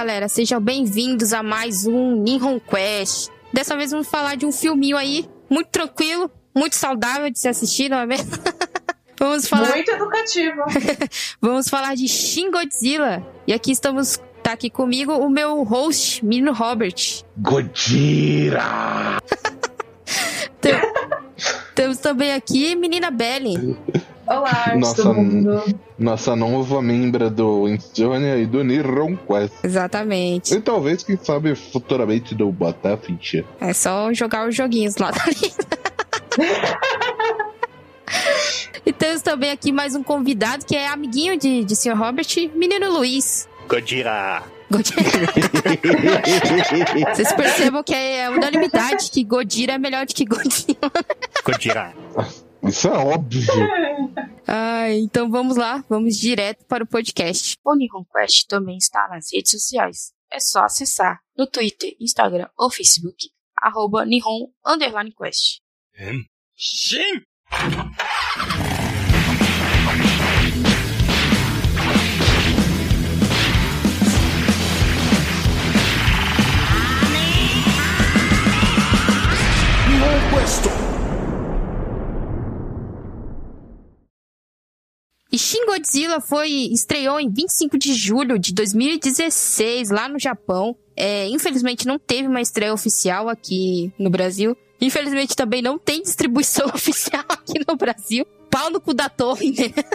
E aí, galera, sejam bem-vindos a mais um Nihon Quest. Dessa vez vamos falar de um filminho aí, muito tranquilo, muito saudável de se assistir, não é mesmo? vamos falar... Muito educativo. vamos falar de Shin Godzilla. E aqui estamos tá aqui comigo o meu host, Menino Robert. Godira! Tem- Temos também aqui Menina Belly. Olá, Nossa, todo mundo. Nossa nova membra do Insônia e do Nihon Quest. Exatamente. E talvez, quem sabe, futuramente do Battlefield. É só jogar os joguinhos lá da lista. E temos também aqui mais um convidado que é amiguinho de, de Sr. Robert, Menino Luiz. Godira. Vocês percebam que é unanimidade que Godira é melhor do que Godzilla. Godira. Isso é óbvio. Ah, então vamos lá, vamos direto para o podcast. O Nihon Quest também está nas redes sociais. É só acessar no Twitter, Instagram ou Facebook, arroba Nihon Underline Quest. Shin! E Shin Godzilla foi estreou em 25 de julho de 2016 lá no Japão. É, infelizmente não teve uma estreia oficial aqui no Brasil. Infelizmente também não tem distribuição oficial aqui no Brasil. Pau no cu da torre, né?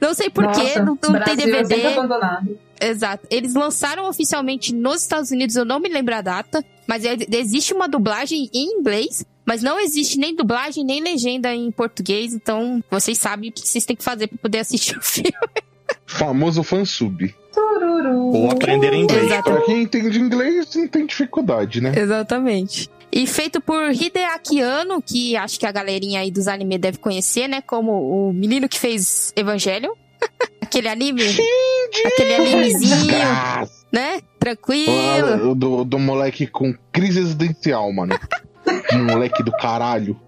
Não sei porquê, não, não tem Brasil é DVD. abandonado. Exato. Eles lançaram oficialmente nos Estados Unidos, eu não me lembro a data, mas é- existe uma dublagem em inglês, mas não existe nem dublagem nem legenda em português, então vocês sabem o que vocês têm que fazer pra poder assistir o filme. Famoso fansub. Tururu. Ou aprender inglês. Exato. Pra quem entende inglês, não tem dificuldade, né? Exatamente. E feito por Hideaki Anno, que acho que a galerinha aí dos anime deve conhecer, né? Como o menino que fez Evangelho. Aquele anime. aquele animezinho, Desgraça. né? Tranquilo. Ah, Do, do moleque com crise existencial, mano. Moleque do caralho.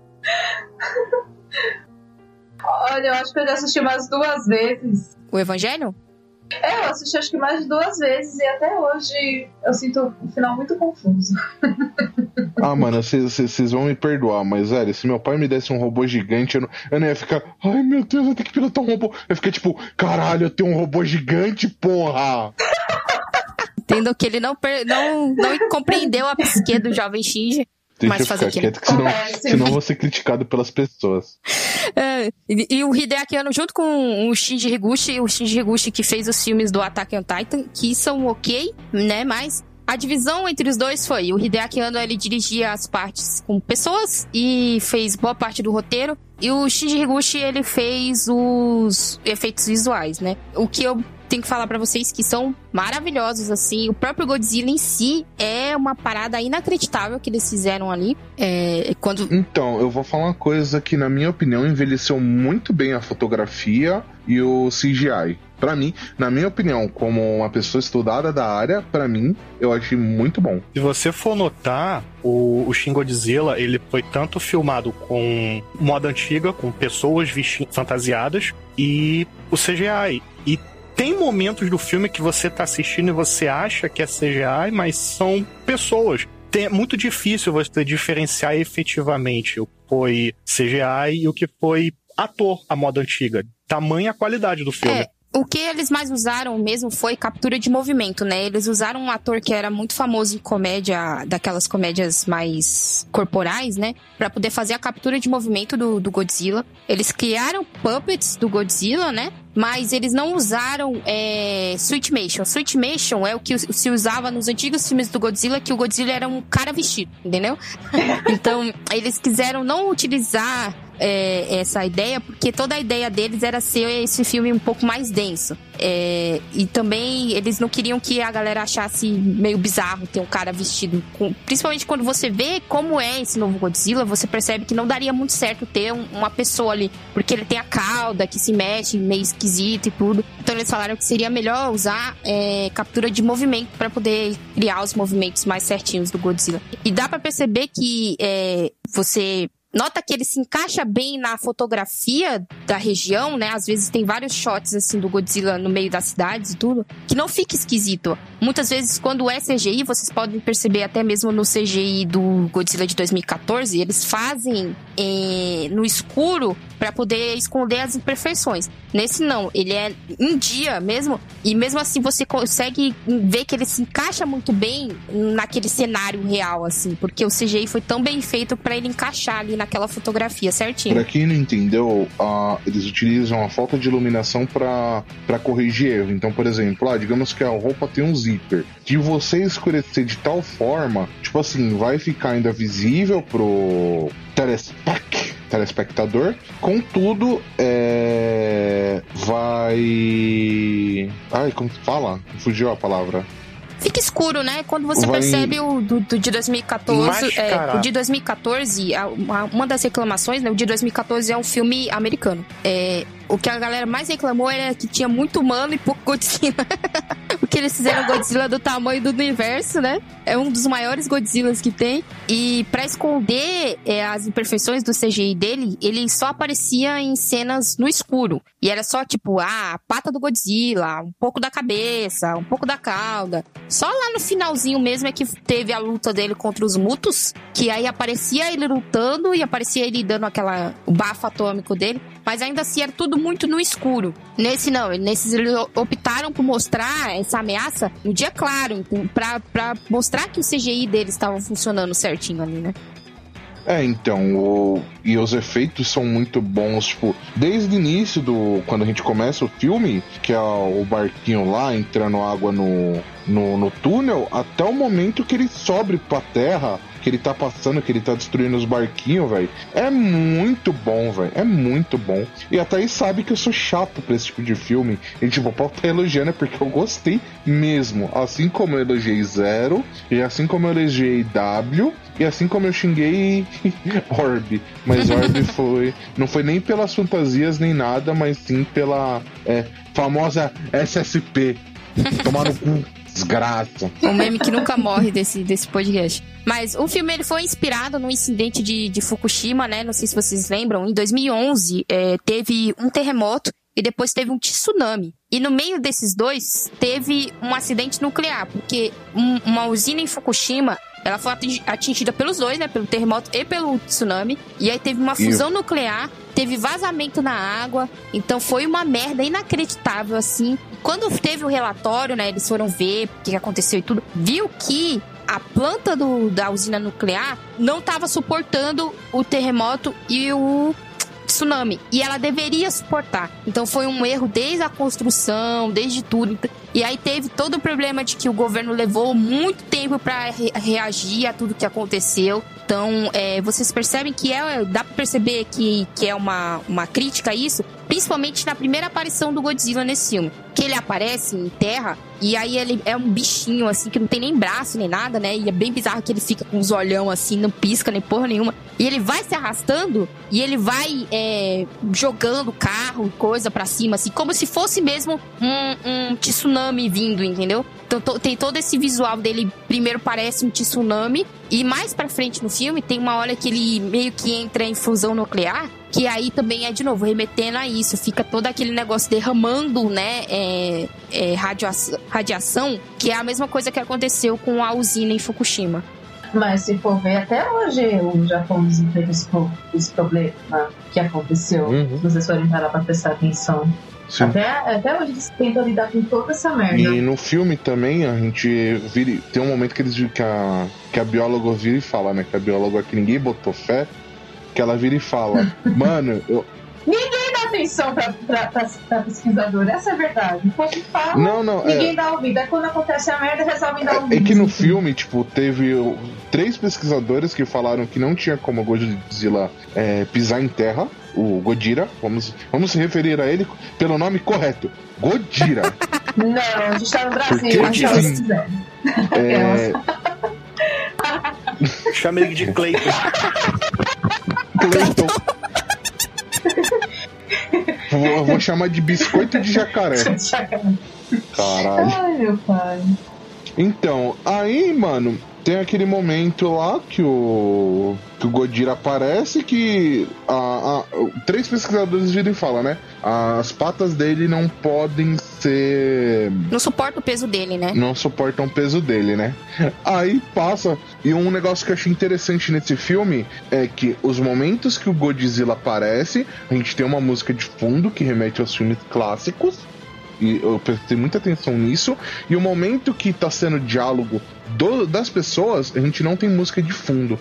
Olha, eu acho que eu já assisti umas duas vezes. O Evangelho? É, eu assisti acho que mais de duas vezes e até hoje eu sinto um final muito confuso. Ah, mano, vocês vão me perdoar, mas, velho, se meu pai me desse um robô gigante, eu não, eu não ia ficar. Ai, meu Deus, eu tenho que pilotar um robô. Eu ia ficar tipo, caralho, eu tenho um robô gigante, porra! Entendo que ele não, não, não compreendeu a psique do jovem Shinji. Deixa Mas eu fazer ficar o quê? quieto, que senão, Acontece. senão vou ser criticado pelas pessoas. É, e, e o Hideaki Anno junto com o Shinji Higuchi, o Shinji Higuchi que fez os filmes do Attack on Titan, que são ok, né? Mas a divisão entre os dois foi, o Hideaki Anno ele dirigia as partes com pessoas e fez boa parte do roteiro, e o Shinji Higuchi ele fez os efeitos visuais, né? O que eu tenho que falar pra vocês que são maravilhosos, assim. O próprio Godzilla em si é uma parada inacreditável que eles fizeram ali. É, quando Então, eu vou falar uma coisa que, na minha opinião, envelheceu muito bem a fotografia e o CGI. Pra mim, na minha opinião, como uma pessoa estudada da área, pra mim, eu achei muito bom. Se você for notar, o, o Shin Godzilla, ele foi tanto filmado com moda antiga, com pessoas fantasiadas, e o CGI. E tem momentos do filme que você tá assistindo e você acha que é CGI, mas são pessoas. Tem- É muito difícil você diferenciar efetivamente o que foi CGI e o que foi ator à moda antiga. Tamanha a qualidade do filme. É, o que eles mais usaram mesmo foi captura de movimento, né? Eles usaram um ator que era muito famoso em comédia, daquelas comédias mais corporais, né? Pra poder fazer a captura de movimento do, do Godzilla. Eles criaram puppets do Godzilla, né? Mas eles não usaram é, Switchmation. Switchmation é o que se usava nos antigos filmes do Godzilla, que o Godzilla era um cara vestido, entendeu? então, eles quiseram não utilizar é, essa ideia, porque toda a ideia deles era ser esse filme um pouco mais denso. É, e também eles não queriam que a galera achasse meio bizarro ter um cara vestido. Com, principalmente quando você vê como é esse novo Godzilla, você percebe que não daria muito certo ter um- uma pessoa ali, porque ele tem a cauda que se mexe meio esquisito e tudo. Então eles falaram que seria melhor usar é, captura de movimento para poder criar os movimentos mais certinhos do Godzilla. E dá pra perceber que é, você nota que ele se encaixa bem na fotografia da região, né? Às vezes tem vários shots assim do Godzilla no meio das cidades e tudo, que não fica esquisito. Muitas vezes quando é CGI, vocês podem perceber até mesmo no CGI do Godzilla de 2014, eles fazem eh, no escuro para poder esconder as imperfeições. Nesse não, ele é em dia mesmo, e mesmo assim você consegue ver que ele se encaixa muito bem naquele cenário real, assim, porque o CGI foi tão bem feito para ele encaixar ali naquela fotografia certinho. Pra quem não entendeu, uh, eles utilizam a falta de iluminação para corrigir erro. Então, por exemplo, ah, digamos que a roupa tem um zíper. Que você escurecer de tal forma, tipo assim, vai ficar ainda visível pro telespec, telespectador. Contudo, é... vai. Ai, como fala? Fugiu a palavra fica escuro, né? Quando você Vai... percebe o do, do de 2014. É, o de 2014, a, uma das reclamações, né? O de 2014 é um filme americano. É, o que a galera mais reclamou era que tinha muito humano e pouco Godzilla. Porque eles fizeram Godzilla do tamanho do universo, né? É um dos maiores Godzillas que tem. E para esconder é, as imperfeições do CGI dele, ele só aparecia em cenas no escuro. E era só tipo, ah, a pata do Godzilla, um pouco da cabeça, um pouco da cauda. Só lá no finalzinho mesmo é que teve a luta dele contra os mutos, que aí aparecia ele lutando e aparecia ele dando aquela o bafo atômico dele mas ainda assim era tudo muito no escuro. Nesse não, nesses eles optaram por mostrar essa ameaça no dia claro, para mostrar que o CGI deles estava funcionando certinho ali, né? É, então, o... e os efeitos são muito bons, tipo, desde o início do. Quando a gente começa o filme, que é o barquinho lá entrando água no, no, no túnel, até o momento que ele sobe pra terra que ele tá passando, que ele tá destruindo os barquinhos, velho. É muito bom, velho. É muito bom. E a Thaís sabe que eu sou chato pra esse tipo de filme. E tipo, pode estar elogiando é porque eu gostei mesmo. Assim como eu elogiei Zero, e assim como eu elogiei W, e assim como eu xinguei Orb. Mas Orb foi. Não foi nem pelas fantasias nem nada, mas sim pela é, famosa SSP. Tomar no cu. Desgraça. Um meme que nunca morre desse, desse podcast. Mas o filme ele foi inspirado no incidente de, de Fukushima, né? Não sei se vocês lembram. Em 2011, é, teve um terremoto e depois teve um tsunami. E no meio desses dois, teve um acidente nuclear, porque um, uma usina em Fukushima ela foi atingida pelos dois, né? Pelo terremoto e pelo tsunami. E aí teve uma fusão nuclear, teve vazamento na água. Então foi uma merda inacreditável, assim. Quando teve o relatório, né? Eles foram ver o que aconteceu e tudo. Viu que a planta do, da usina nuclear não estava suportando o terremoto e o tsunami. E ela deveria suportar. Então foi um erro desde a construção, desde tudo. E aí teve todo o problema de que o governo levou muito tempo para re reagir a tudo que aconteceu. Então, é, vocês percebem que é, dá para perceber que, que é uma, uma crítica a isso, principalmente na primeira aparição do Godzilla nesse filme. Que ele aparece em terra e aí ele é um bichinho, assim, que não tem nem braço nem nada, né? E é bem bizarro que ele fica com os olhão assim, não pisca nem porra nenhuma. E ele vai se arrastando e ele vai é, jogando carro, coisa para cima, assim, como se fosse mesmo um, um tsunami vindo, entendeu? Então tem todo esse visual dele, primeiro parece um tsunami, e mais pra frente no filme tem uma hora que ele meio que entra em fusão nuclear, que aí também é de novo remetendo a isso, fica todo aquele negócio derramando, né, é, é, radiação, radiação, que é a mesma coisa que aconteceu com a usina em Fukushima. Mas se for ver, até hoje o Japão esse, esse problema que aconteceu. Uhum. Se vocês forem parar pra prestar atenção. Até, até hoje eles tentam lidar com toda essa merda. E no filme também a gente vira, tem um momento que eles que a, que a bióloga vira e fala, né? Que a bióloga que ninguém botou fé, que ela vira e fala, mano, eu, Ninguém dá atenção pra, pra, pra, pra pesquisador, essa é a verdade. Quando fala, não, não, ninguém é... dá ouvido. Aí quando acontece a merda, resolve dar ouvido. É, é que no filme, tipo, teve três pesquisadores que falaram que não tinha como o Godzilla é, pisar em terra. O Godira, vamos, vamos se referir a ele pelo nome correto. Godira. não, a gente tá no Brasil, Porque, tipo, assim, é... Chama ele de Clayton. Clayton. vou, vou chamar de biscoito de jacaré. Caralho. Ai, meu pai. Então, aí, mano, tem aquele momento lá que o, que o Godira aparece que a, a, três pesquisadores viram e falam, né? As patas dele não podem ser. Não suporta o peso dele, né? Não suportam o peso dele, né? Aí passa. E um negócio que eu achei interessante nesse filme é que os momentos que o Godzilla aparece, a gente tem uma música de fundo que remete aos filmes clássicos. E eu prestei muita atenção nisso. E o momento que tá sendo diálogo do, das pessoas, a gente não tem música de fundo.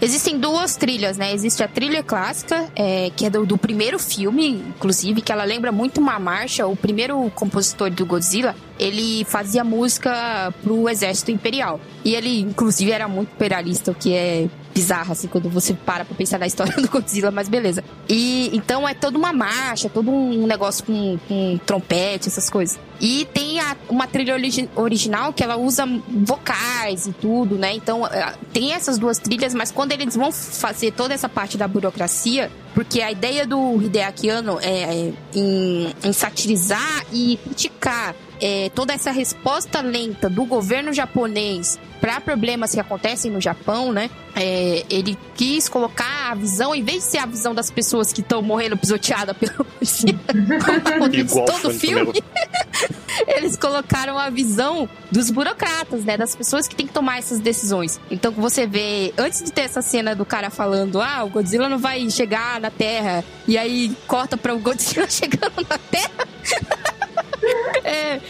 Existem duas trilhas, né? Existe a trilha clássica, é, que é do, do, primeiro filme, inclusive, que ela lembra muito uma marcha. O primeiro compositor do Godzilla, ele fazia música pro exército imperial. E ele, inclusive, era muito imperialista, o que é bizarro, assim, quando você para pra pensar na história do Godzilla, mas beleza. E então é toda uma marcha, todo um negócio com, com trompete, essas coisas. E tem a, uma trilha origi original que ela usa vocais e tudo, né? Então é, tem essas duas trilhas, mas quando eles vão fazer toda essa parte da burocracia, porque a ideia do Hideaki Anno é, é em, em satirizar e criticar é, toda essa resposta lenta do governo japonês para problemas que acontecem no Japão, né? É, ele quis colocar a visão, em vez de ser a visão das pessoas que estão morrendo pisoteada como todo filme, eles colocaram a visão dos burocratas, né? Das pessoas que têm que tomar essas decisões. Então, você vê, antes de ter essa cena do cara falando, ah, o Godzilla não vai chegar na Terra, e aí corta para o Godzilla chegando na Terra. É.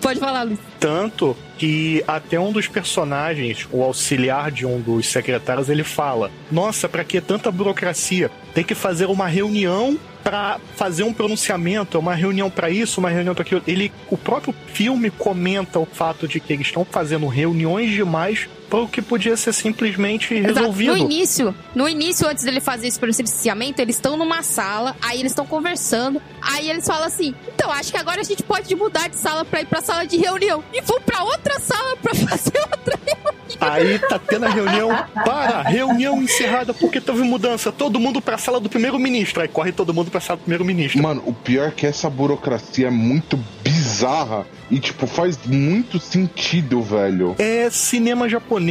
Pode falar, Luiz. Tanto que até um dos personagens, o auxiliar de um dos secretários, ele fala: Nossa, para que tanta burocracia? Tem que fazer uma reunião para fazer um pronunciamento, uma reunião para isso, uma reunião para aquilo. Ele, o próprio filme comenta o fato de que eles estão fazendo reuniões demais o que podia ser simplesmente resolvido. Exato. No início, no início, antes dele fazer esse pronunciamento, eles estão numa sala, aí eles estão conversando, aí eles falam assim: então acho que agora a gente pode mudar de sala para ir para sala de reunião e vão para outra sala para fazer outra reunião. Aí tá tendo a reunião, para, reunião encerrada porque teve mudança, todo mundo pra sala do primeiro-ministro. Aí corre todo mundo pra sala do primeiro-ministro. Mano, o pior é que essa burocracia é muito bizarra e, tipo, faz muito sentido, velho. É cinema japonês,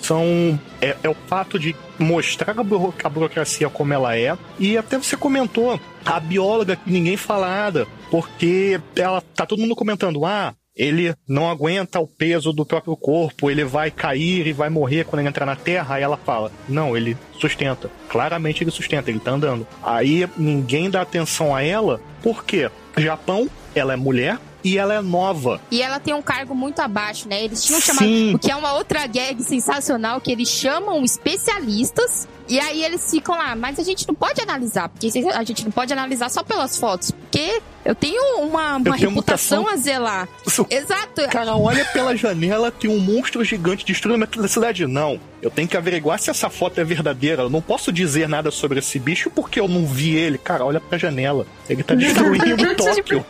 são. É, é o fato de mostrar a, buro a burocracia como ela é. E até você comentou, a bióloga que ninguém fala nada, porque ela tá todo mundo comentando, ah, ele não aguenta o peso do próprio corpo, ele vai cair e vai morrer quando ele entrar na Terra. Aí ela fala: Não, ele sustenta. Claramente ele sustenta, ele tá andando. Aí ninguém dá atenção a ela, por quê? Japão, ela é mulher, e ela é nova. E ela tem um cargo muito abaixo, né? Eles tinham chamado. O que é uma outra gag sensacional, que eles chamam especialistas. E aí eles ficam lá, mas a gente não pode analisar, porque a gente não pode analisar só pelas fotos, porque eu tenho uma, uma tenho reputação a zelar. Exato. Cara, olha pela janela, tem um monstro gigante destruindo a cidade. Não. Eu tenho que averiguar se essa foto é verdadeira. Eu não posso dizer nada sobre esse bicho porque eu não vi ele. Cara, olha pra janela. Ele tá destruindo Tóquio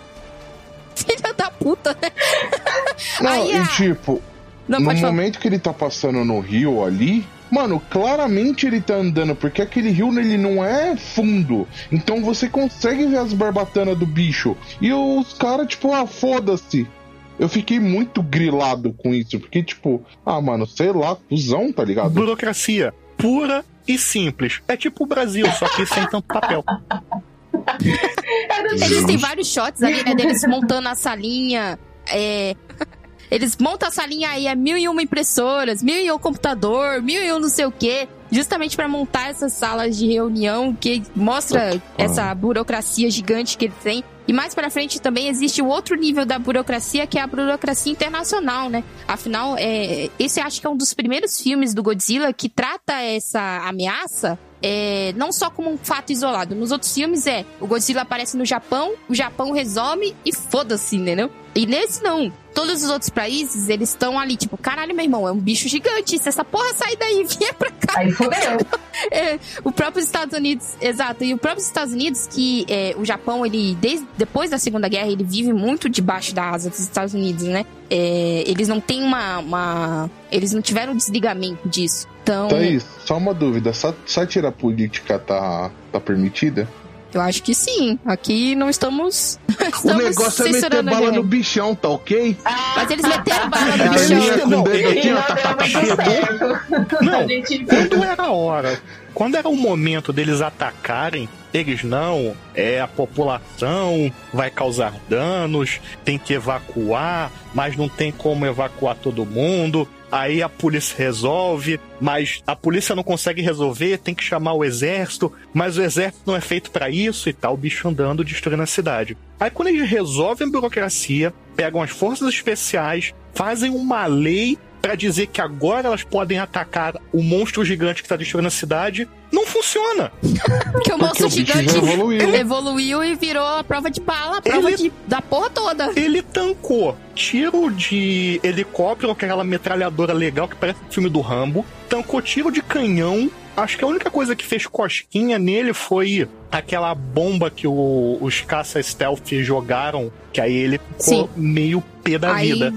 filha da puta, né? Não, Aí, e tipo, não, no momento falar. que ele tá passando no rio ali, Mano, claramente ele tá andando, porque aquele rio ele não é fundo. Então você consegue ver as barbatanas do bicho. E os caras, tipo, ah, foda-se. Eu fiquei muito grilado com isso, porque, tipo, ah, mano, sei lá, fusão, tá ligado? Burocracia pura e simples. É tipo o Brasil, só que sem tanto papel. Existem vários shots ali, né, deles montando a salinha. É... Eles montam a salinha aí, é mil e uma impressoras, mil e um computador, mil e um não sei o quê. Justamente para montar essas salas de reunião que mostra essa burocracia gigante que eles têm. E mais para frente também existe o outro nível da burocracia, que é a burocracia internacional, né? Afinal, é, esse acho que é um dos primeiros filmes do Godzilla que trata essa ameaça é, não só como um fato isolado. Nos outros filmes é o Godzilla aparece no Japão, o Japão resolve e foda-se, entendeu? E nesse não. Todos os outros países, eles estão ali, tipo, caralho, meu irmão, é um bicho gigante. Se essa porra sair daí e vier pra cá. Aí fodeu. é, o próprio Estados Unidos, exato. E o próprio Estados Unidos, que é, o Japão, ele, desde, depois da Segunda Guerra, ele vive muito debaixo da asa dos Estados Unidos, né? É, eles não têm uma, uma. Eles não tiveram desligamento disso. Então. Thaís, só uma dúvida: sátira política tá, tá permitida? Eu acho que sim. Aqui não estamos. estamos o negócio é meter bala no bichão, tá ok? Ah, Mas eles meteram bala no bichão. Não, aqui, ó, tá, tá, tá, não, quando era a hora, quando era o momento deles atacarem, eles não, é a população vai causar danos, tem que evacuar, mas não tem como evacuar todo mundo. Aí a polícia resolve, mas a polícia não consegue resolver, tem que chamar o exército, mas o exército não é feito para isso e tal, tá o bicho andando destruindo a cidade. Aí quando eles resolvem a burocracia, pegam as forças especiais, fazem uma lei para dizer que agora elas podem atacar o monstro gigante que tá destruindo a cidade, não funciona. Porque o monstro Porque gigante evoluiu. evoluiu. e virou a prova de bala, a prova ele, de, da porra toda. Ele tancou tiro de helicóptero, aquela metralhadora legal que parece o filme do Rambo, tancou tiro de canhão. Acho que a única coisa que fez cosquinha nele foi aquela bomba que o, os caça stealth jogaram, que aí ele ficou Sim. meio pé da aí... vida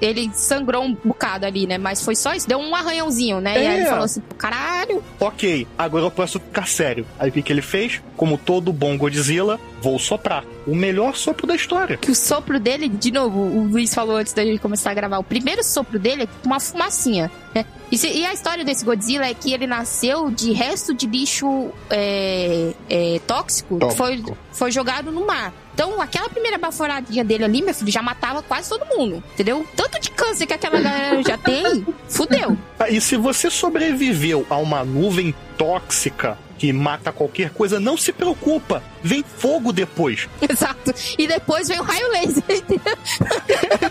ele sangrou um bocado ali, né? Mas foi só isso, deu um arranhãozinho, né? É. E aí ele é. falou assim, caralho. Ok, agora eu posso ficar sério. Aí o que, que ele fez? Como todo bom Godzilla, vou soprar. O melhor sopro da história. Que o sopro dele, de novo, o Luiz falou antes da gente começar a gravar, o primeiro sopro dele é uma fumacinha. Né? E, se, e, a história desse Godzilla é que ele nasceu de resto de lixo é, é, tóxico, tóxico. Foi, foi jogado no mar. Então, aquela primeira baforadinha dele ali, meu filho, já matava quase todo mundo, entendeu? Tanto de câncer que aquela galera já tem, fudeu. Ah, e se você sobreviveu a uma nuvem tóxica que mata qualquer coisa, não se preocupa. Vem fogo depois. Exato. E depois vem o raio laser.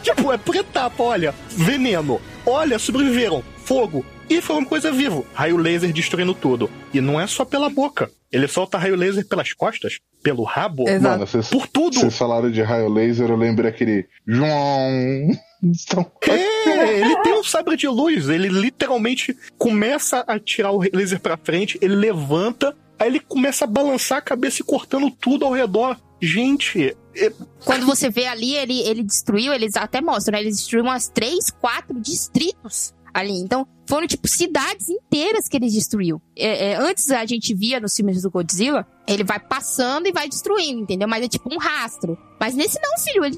tipo, é por etapa, olha. Veneno. Olha, sobreviveram. Fogo. E foi uma coisa vivo. Raio laser destruindo tudo. E não é só pela boca. Ele solta raio laser pelas costas, pelo rabo, Exato. Mano, cês, por tudo. Vocês falaram de raio laser, eu lembrei aquele João. Então, é, ele tem um sabre de luz. Ele literalmente começa a tirar o laser pra frente, ele levanta, aí ele começa a balançar a cabeça e cortando tudo ao redor. Gente. É... Quando você vê ali, ele, ele destruiu, eles até mostram, né? Ele destruiu umas três, quatro distritos ali. Então, foram, tipo, cidades inteiras que ele destruiu. É, é, antes a gente via nos filmes do Godzilla, ele vai passando e vai destruindo, entendeu? Mas é tipo um rastro. Mas nesse não, filho, ele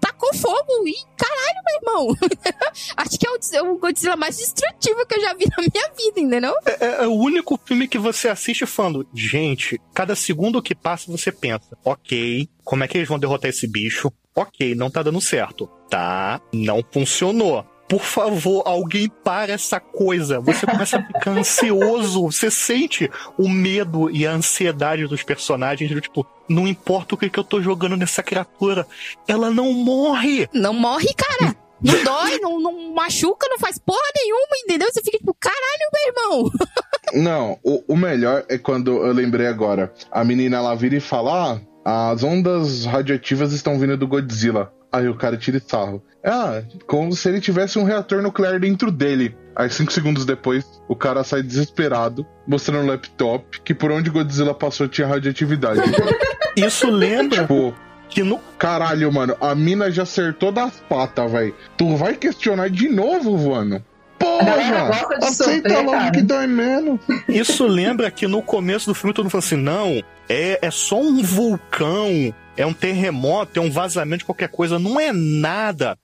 tacou fogo e caralho, meu irmão. Acho que é o, o, Godzilla mais destrutivo que eu já vi na minha vida, entendeu? É, é, é, o único filme que você assiste falando, gente, cada segundo que passa você pensa, ok, como é que eles vão derrotar esse bicho? Ok, não tá dando certo. Tá, não funcionou por favor, alguém para essa coisa. Você começa a ficar ansioso, você sente o medo e a ansiedade dos personagens, tipo, não importa o que, que eu tô jogando nessa criatura, ela não morre. Não morre, cara. Não dói, não, não machuca, não faz porra nenhuma, entendeu? Você fica tipo, caralho, meu irmão. Não, o, o melhor é quando eu lembrei agora. A menina ela vira e fala: ah, as ondas radioativas estão vindo do Godzilla. Aí o cara tira sarro. Ah, como se ele tivesse um reator nuclear dentro dele. Aí, cinco segundos depois, o cara sai desesperado, mostrando no laptop que por onde Godzilla passou tinha radioatividade. Isso lembra tipo, que no. Caralho, mano, a mina já acertou das patas, velho. Tu vai questionar de novo, voando? Porra! Aceita logo cara. que dói menos. Isso lembra que no começo do filme todo mundo falou assim: não, é, é só um vulcão é um terremoto, é um vazamento de qualquer coisa, não é nada.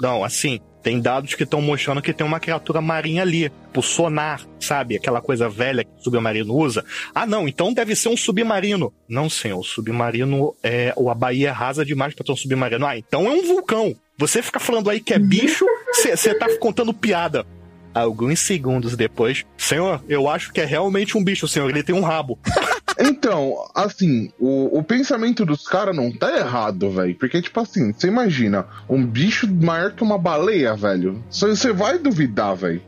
Não, assim, tem dados que estão mostrando que tem uma criatura marinha ali, o sonar, sabe? Aquela coisa velha que o submarino usa. Ah, não, então deve ser um submarino. Não, senhor, o submarino é. Ou a Bahia é rasa demais para ter um submarino. Ah, então é um vulcão. Você fica falando aí que é bicho, você tá contando piada. Alguns segundos depois, senhor, eu acho que é realmente um bicho, senhor. Ele tem um rabo. Então, assim, o, o pensamento dos caras não tá errado, velho. Porque, tipo assim, você imagina, um bicho maior que uma baleia, velho. Só você vai duvidar, velho.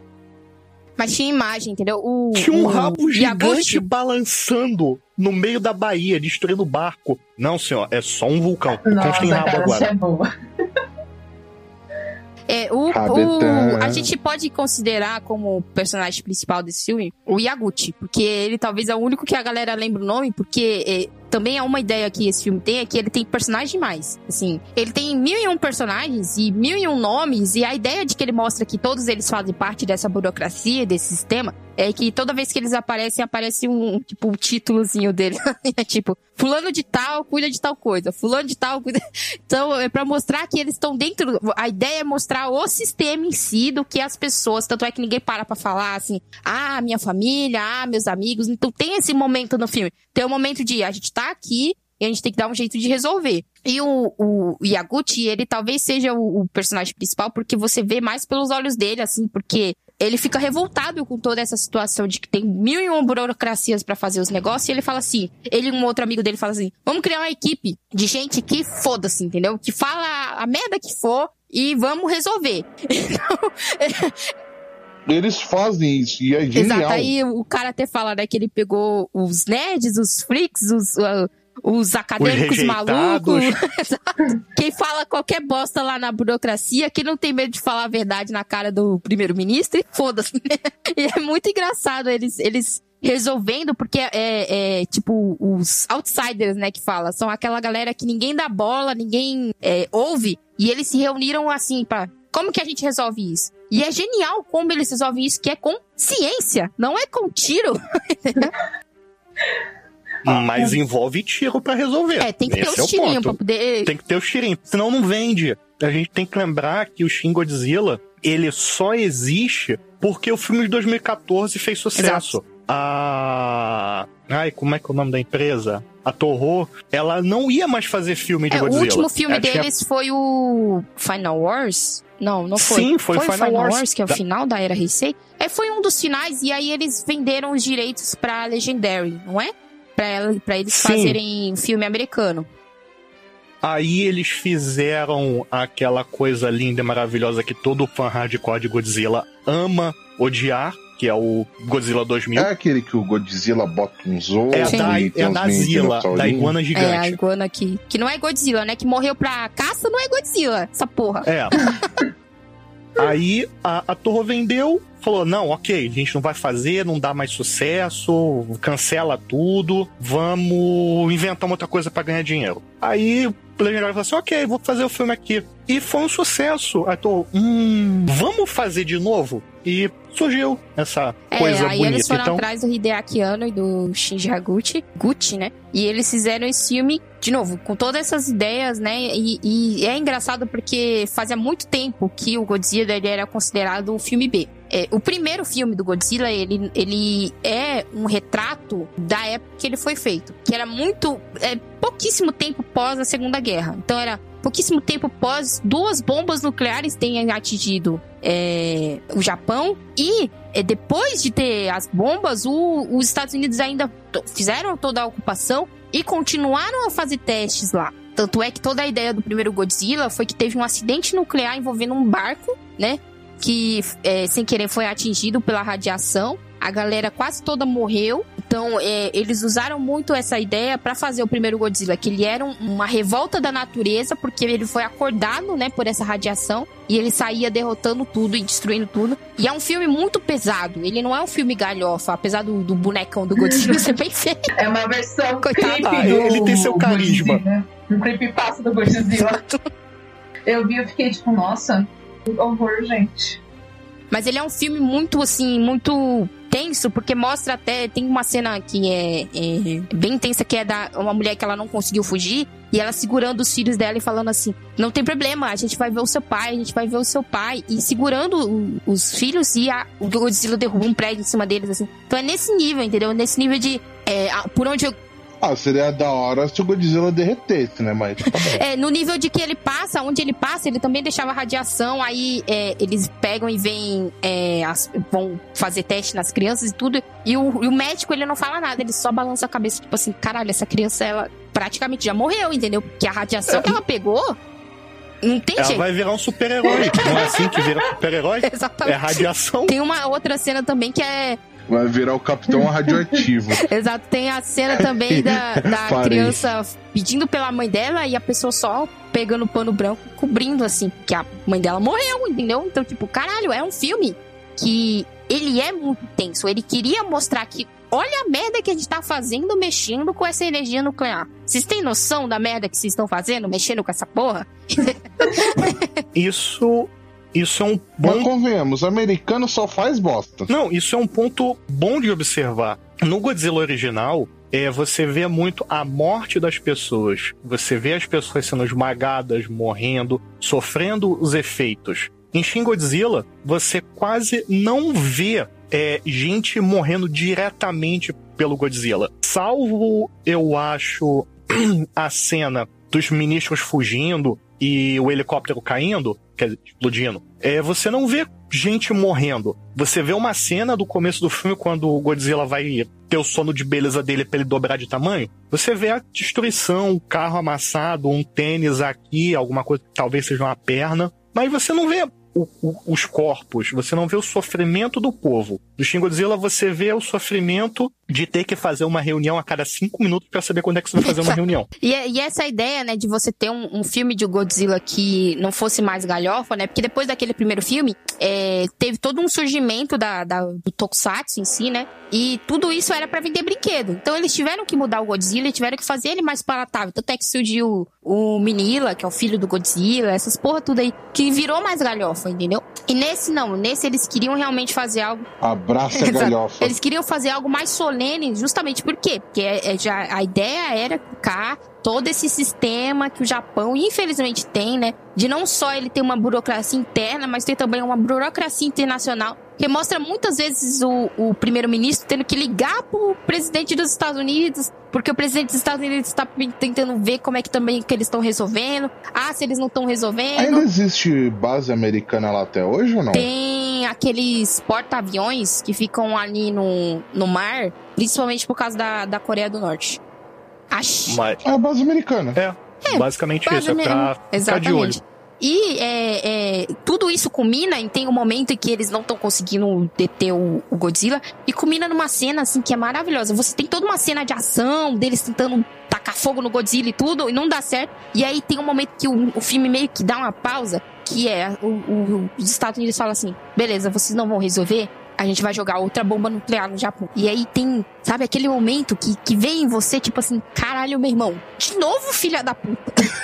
Mas tinha imagem, entendeu? O, tinha um o, rabo gigante balançando no meio da Bahia, destruindo o barco. Não, senhor, é só um vulcão. Nossa, tem rabo agora. É boa. É, o, o, a gente pode considerar como personagem principal desse filme o Yaguchi, porque ele talvez é o único que a galera lembra o nome, porque é, também é uma ideia que esse filme tem, é que ele tem personagens demais. Assim, ele tem mil e um personagens e mil e um nomes, e a ideia de que ele mostra que todos eles fazem parte dessa burocracia, desse sistema, é que toda vez que eles aparecem, aparece um, tipo, um títulozinho dele. é tipo, fulano de tal cuida de tal coisa, fulano de tal cuida... Então, é pra mostrar que eles estão dentro... A ideia é mostrar o sistema em si do que as pessoas, tanto é que ninguém para pra falar assim, ah, minha família, ah, meus amigos. Então tem esse momento no filme. Tem o um momento de, a gente tá aqui, e a gente tem que dar um jeito de resolver. E o, o Yaguchi, ele talvez seja o, o, personagem principal, porque você vê mais pelos olhos dele, assim, porque ele fica revoltado com toda essa situação de que tem mil e uma burocracias para fazer os negócios, e ele fala assim, ele e um outro amigo dele fala assim, vamos criar uma equipe de gente que foda-se, entendeu? Que fala a merda que for e vamos resolver. Então, eles fazem isso e é genial. Exato, aí o cara até fala, né, que ele pegou os nerds, os freaks, os, uh, os acadêmicos os malucos. Quem fala qualquer bosta lá na burocracia, que não tem medo de falar a verdade na cara do primeiro-ministro, e foda-se. Né? E é muito engraçado eles, eles resolvendo, porque é, é, tipo os outsiders, né, que fala. São aquela galera que ninguém dá bola, ninguém é, ouve, e eles se reuniram assim para como que a gente resolve isso? E é genial como eles resolvem isso, que é com ciência, não é com tiro. Mas envolve tiro para resolver. É, tem que Esse ter os é tirinhos pra poder. Tem que ter os tirinhos, senão não vende. A gente tem que lembrar que o Shin Godzilla, ele só existe porque o filme de 2014 fez sucesso. Exato. A. Ai, como é que é o nome da empresa? A Toho, ela não ia mais fazer filme de é, Godzilla. O último filme ela deles tinha... foi o Final Wars? Não, não foi. Sim, foi, foi Final, Final Wars. Wars. que é o final da era Heisei. É, foi um dos finais, e aí eles venderam os direitos pra Legendary, não é? para eles Sim. fazerem filme americano. Aí eles fizeram aquela coisa linda e maravilhosa que todo fã hardcore de Godzilla ama odiar, que é o Godzilla 2000. É aquele que o Godzilla bota um zoo. É, da, é da Zilla, da iguana gigante. É, a iguana que, que não é Godzilla, né? Que morreu pra caça, não é Godzilla, essa porra. É. Aí a, a Torre vendeu, falou: não, ok, a gente não vai fazer, não dá mais sucesso, cancela tudo, vamos inventar uma outra coisa para ganhar dinheiro. Aí o Legendário falou assim: ok, vou fazer o filme aqui. E foi um sucesso. Aí tô, hum, vamos fazer de novo? E surgiu essa é, coisa aí bonita. eles foram então... atrás do Hideaki Anno e do Shinji Higuchi, Gucci, né? E eles fizeram esse filme, de novo, com todas essas ideias, né? E, e é engraçado porque fazia muito tempo que o Godzilla ele era considerado um filme B. É, o primeiro filme do Godzilla, ele, ele é um retrato da época que ele foi feito. Que era muito... É, pouquíssimo tempo pós a Segunda Guerra. Então era pouquíssimo tempo pós duas bombas nucleares terem atingido é, o Japão e é, depois de ter as bombas, o, os Estados Unidos ainda fizeram toda a ocupação e continuaram a fazer testes lá. Tanto é que toda a ideia do primeiro Godzilla foi que teve um acidente nuclear envolvendo um barco, né? Que é, sem querer foi atingido pela radiação. A galera quase toda morreu então, é, eles usaram muito essa ideia para fazer o primeiro Godzilla, que ele era um, uma revolta da natureza, porque ele foi acordado, né, por essa radiação, e ele saía derrotando tudo e destruindo tudo. E é um filme muito pesado, ele não é um filme galhofa, apesar do, do bonecão do Godzilla ser bem feio. É uma versão Coitado, ah, ele tem seu carisma. Godzilla, um creepypasta do Godzilla. eu vi, eu fiquei tipo, nossa, horror, gente. Mas ele é um filme muito, assim, muito tenso, porque mostra até. Tem uma cena que é, é, bem tensa, que é da uma mulher que ela não conseguiu fugir. E ela segurando os filhos dela e falando assim: Não tem problema, a gente vai ver o seu pai, a gente vai ver o seu pai. E segurando os filhos e a, o Godzilla derruba um prédio em cima deles, assim. Então é nesse nível, entendeu? Nesse nível de. É, por onde eu ah, seria da hora se o Godzilla derretesse, né? Mas tá É, no nível de que ele passa, onde ele passa, ele também deixava radiação, aí é, eles pegam e vêm, é, as, vão fazer teste nas crianças e tudo, e o, e o, médico, ele não fala nada, ele só balança a cabeça, tipo assim, caralho, essa criança, ela praticamente já morreu, entendeu? Porque a radiação que ela pegou... Não tem ela jeito. vai virar um super-herói. Não é assim que vira super-herói? Exatamente. É radiação. Tem uma outra cena também que é Vai virar o capitão radioativo. Exato. Tem a cena também da, da criança pedindo pela mãe dela e a pessoa só pegando o pano branco, cobrindo assim, que a mãe dela morreu, entendeu? Então, tipo, caralho, é um filme que ele é muito tenso. Ele queria mostrar que olha a merda que a gente tá fazendo mexendo com essa energia nuclear. Vocês têm noção da merda que vocês estão fazendo mexendo com essa porra? Isso isso é um bom. Mas convenhamos, americano só faz bosta. Não, isso é um ponto bom de observar. No Godzilla original, é, você vê muito a morte das pessoas. Você vê as pessoas sendo esmagadas, morrendo, sofrendo os efeitos. Em Shin Godzilla, você quase não vê é, gente morrendo diretamente pelo Godzilla. Salvo, eu acho, a cena dos ministros fugindo e o helicóptero caindo, quer dizer, explodindo. É, você não vê gente morrendo. Você vê uma cena do começo do filme quando o Godzilla vai ter o sono de beleza dele para ele dobrar de tamanho. Você vê a destruição, o carro amassado, um tênis aqui, alguma coisa que talvez seja uma perna. Mas você não vê o, o, os corpos, você não vê o sofrimento do povo. Do Shin Godzilla você vê o sofrimento de ter que fazer uma reunião a cada cinco minutos para saber quando é que você vai fazer uma reunião. e, e, essa ideia, né, de você ter um, um, filme de Godzilla que não fosse mais galhofa, né? Porque depois daquele primeiro filme, é, teve todo um surgimento da, da, do Tokusatsu em si, né? E tudo isso era para vender brinquedo. Então eles tiveram que mudar o Godzilla e tiveram que fazer ele mais palatável. Tanto é que surgiu o Minilla, que é o filho do Godzilla, essas porra tudo aí, que virou mais galhofa, entendeu? E nesse não, nesse eles queriam realmente fazer algo. Abraça a galhofa. Eles queriam fazer algo mais solene, justamente por quê? Porque é, é já, a ideia era ficar todo esse sistema que o Japão, infelizmente, tem, né? De não só ele ter uma burocracia interna, mas ter também uma burocracia internacional que mostra muitas vezes o, o primeiro-ministro tendo que ligar pro presidente dos Estados Unidos, porque o presidente dos Estados Unidos está tentando ver como é que também que eles estão resolvendo. Ah, se eles não estão resolvendo. Ainda existe base americana lá até hoje ou não? Tem aqueles porta-aviões que ficam ali no, no mar, principalmente por causa da, da Coreia do Norte. Acho. Mas... É a base americana. É, é basicamente isso, é pra ficar de olho. E é, é, tudo isso culmina em tem um momento em que eles não estão conseguindo deter o, o, Godzilla e culmina numa cena assim que é maravilhosa. Você tem toda uma cena de ação deles tentando tacar fogo no Godzilla e tudo e não dá certo. E aí tem um momento que o, o filme meio que dá uma pausa que é o, o, os Estados Unidos falam assim: beleza, vocês não vão resolver, a gente vai jogar outra bomba nuclear no Japão. E aí tem, sabe, aquele momento que, que vem em você, tipo assim, caralho, meu irmão, de novo, filha da puta.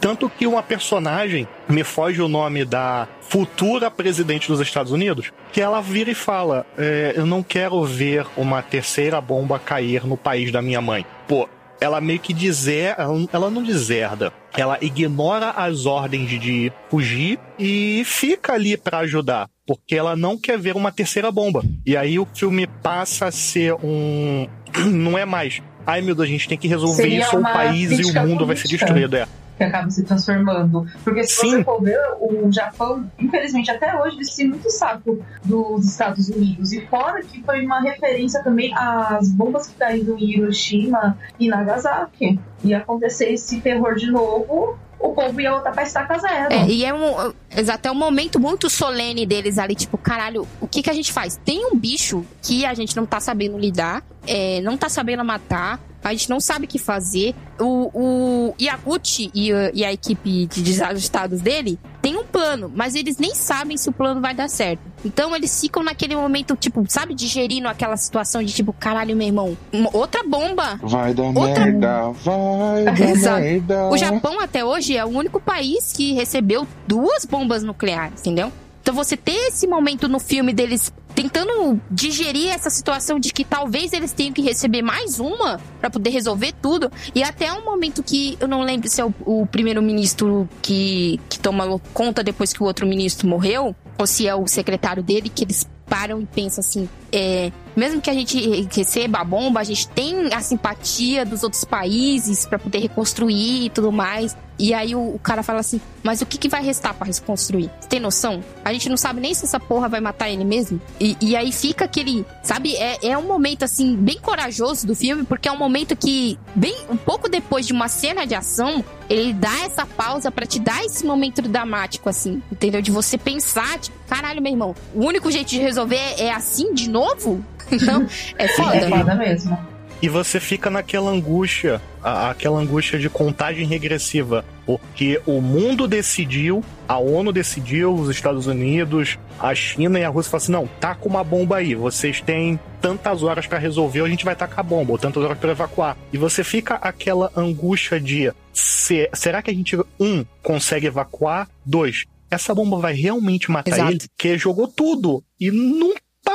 Tanto que uma personagem, me foge o nome da futura presidente dos Estados Unidos, que ela vira e fala: é, Eu não quero ver uma terceira bomba cair no país da minha mãe. Pô, ela meio que dizer, ela não deserda, ela ignora as ordens de fugir e fica ali para ajudar, porque ela não quer ver uma terceira bomba. E aí o filme passa a ser um não é mais ai meu Deus, a gente tem que resolver Seria isso, ou o país e o mundo vai ser destruído. É. Que acaba se transformando. Porque se Sim. você for ver, o Japão, infelizmente, até hoje, se muito saco dos Estados Unidos. E fora que foi uma referência também às bombas que caíram em Hiroshima e Nagasaki. E acontecer esse terror de novo, o povo ia voltar pra estaca zero. É, e é um, exato, é um momento muito solene deles ali, tipo, caralho, o que que a gente faz? Tem um bicho que a gente não tá sabendo lidar, é, não tá sabendo matar, a gente não sabe o que fazer. O, o Yaguchi e, e a equipe de desajustados dele tem um plano, mas eles nem sabem se o plano vai dar certo. Então eles ficam naquele momento, tipo, sabe, digerindo aquela situação de tipo, caralho, meu irmão, outra bomba. Vai dar outra... merda, vai dar merda. O Japão até hoje é o único país que recebeu duas bombas nucleares, entendeu? Então você ter esse momento no filme deles tentando digerir essa situação de que talvez eles tenham que receber mais uma para poder resolver tudo. E até um momento que eu não lembro se é o, o primeiro-ministro que, que toma conta depois que o outro ministro morreu, ou se é o secretário dele, que eles param e pensam assim: é, mesmo que a gente receba a bomba, a gente tem a simpatia dos outros países para poder reconstruir e tudo mais. E aí o, o, cara fala assim: Mas o que, que vai restar para reconstruir? Você tem noção? A gente não sabe nem se essa porra vai matar ele mesmo. E, e aí fica aquele. Sabe? É, é um momento, assim, bem corajoso do filme, porque é um momento que, bem um pouco depois de uma cena de ação, ele dá essa pausa para te dar esse momento dramático, assim, entendeu? De você pensar, tipo, caralho, meu irmão, o único jeito de resolver é assim de novo? Então, é foda. É foda mesmo. e você fica naquela angústia, a, aquela angústia de contagem regressiva, porque o mundo decidiu, a ONU decidiu, os Estados Unidos, a China e a Rússia falaram assim: não, tá com uma bomba aí, vocês têm tantas horas para resolver, ou a gente vai tacar a bomba, ou tantas horas para evacuar. E você fica aquela angústia de: se, será que a gente, um, consegue evacuar? Dois, essa bomba vai realmente matar Exato. ele? Que jogou tudo e não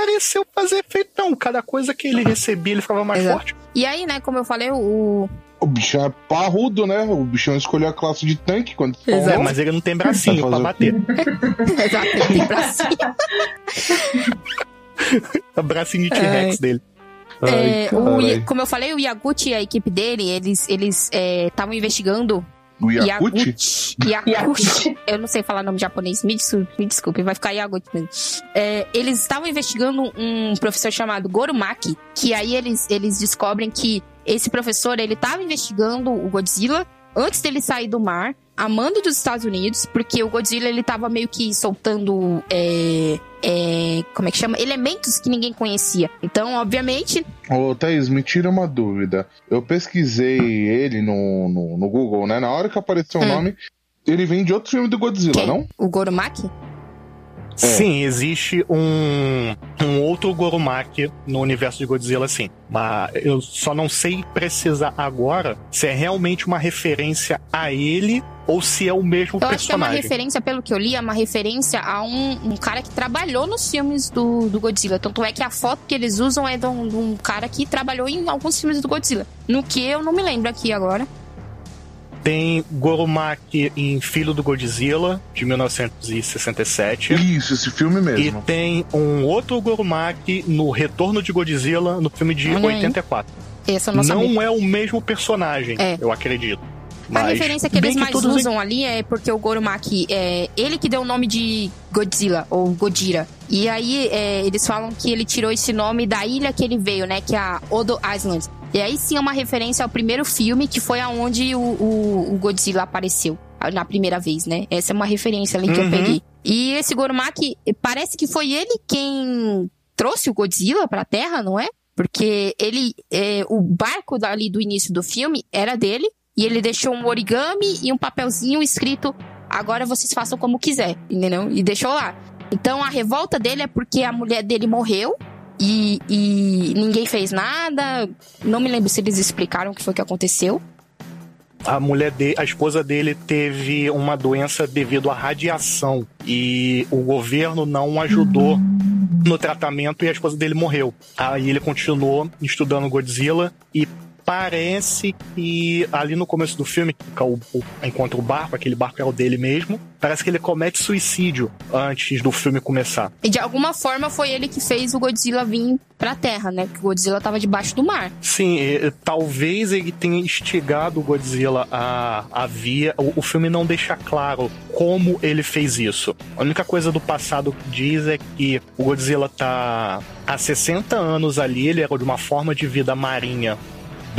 pareceu fazer efeito, não. Cada coisa que ele recebia, ele ficava mais Exato. forte. E aí, né, como eu falei, o. O bichão é parrudo, né? O bichão escolheu a classe de tanque quando Exato, mas ele não tem bracinho pra bater. Exato, ele tem bracinho. o bracinho de T-Rex é. dele. É, o, como eu falei, o Yaguchi e a equipe dele, eles estavam eles, é, investigando o Yakuti? Yakuti. Eu não sei falar nome japonês. Me desculpe, me desculpe vai ficar Yakuti mesmo. É, eles estavam investigando um professor chamado Gorumaki, que aí eles, eles descobrem que esse professor, ele estava investigando o Godzilla antes dele sair do mar, a mando dos Estados Unidos, porque o Godzilla ele tava meio que soltando é, é, como é que chama? Elementos que ninguém conhecia. Então, obviamente. Ô, Thaís, me tira uma dúvida. Eu pesquisei ele no, no, no Google, né? Na hora que apareceu o hum. nome, ele vem de outro filme do Godzilla, Quem? não? O Goromaki? É. Sim, existe um, um outro Gorumaki no universo de Godzilla, sim. Mas eu só não sei precisar agora se é realmente uma referência a ele ou se é o mesmo eu personagem. Eu acho que é uma referência, pelo que eu li, é uma referência a um, um cara que trabalhou nos filmes do, do Godzilla. Tanto é que a foto que eles usam é de um, de um cara que trabalhou em alguns filmes do Godzilla. No que eu não me lembro aqui agora. Tem Goromaki em Filho do Godzilla, de 1967. Isso, esse filme mesmo. E tem um outro Goromaki no Retorno de Godzilla, no filme de Olha 84. Esse eu não, não é o mesmo personagem, é. eu acredito. Mas, a referência que eles que mais usam ali é porque o Goromaki, é ele que deu o nome de Godzilla, ou Godira. E aí é, eles falam que ele tirou esse nome da ilha que ele veio, né? Que é a Odo Island. E aí sim é uma referência ao primeiro filme, que foi aonde o, o, o Godzilla apareceu na primeira vez, né? Essa é uma referência ali que uhum. eu peguei. E esse Gorumaki, parece que foi ele quem trouxe o Godzilla pra Terra, não é? Porque ele, é, o barco ali do início do filme era dele, e ele deixou um origami e um papelzinho escrito: agora vocês façam como quiser, entendeu? E deixou lá. Então a revolta dele é porque a mulher dele morreu e, e ninguém fez nada. Não me lembro se eles explicaram o que foi que aconteceu. A mulher de, a esposa dele teve uma doença devido à radiação e o governo não ajudou no tratamento e a esposa dele morreu. Aí ele continuou estudando Godzilla e parece que ali no começo do filme, que é o, o, encontra o barco, aquele barco é o dele mesmo, parece que ele comete suicídio antes do filme começar. E de alguma forma foi ele que fez o Godzilla vir pra Terra, né? Porque o Godzilla tava debaixo do mar. Sim, e, talvez ele tenha instigado o Godzilla a, a via. O, o filme não deixa claro como ele fez isso. A única coisa do passado que diz é que o Godzilla tá há 60 anos ali, ele era de uma forma de vida marinha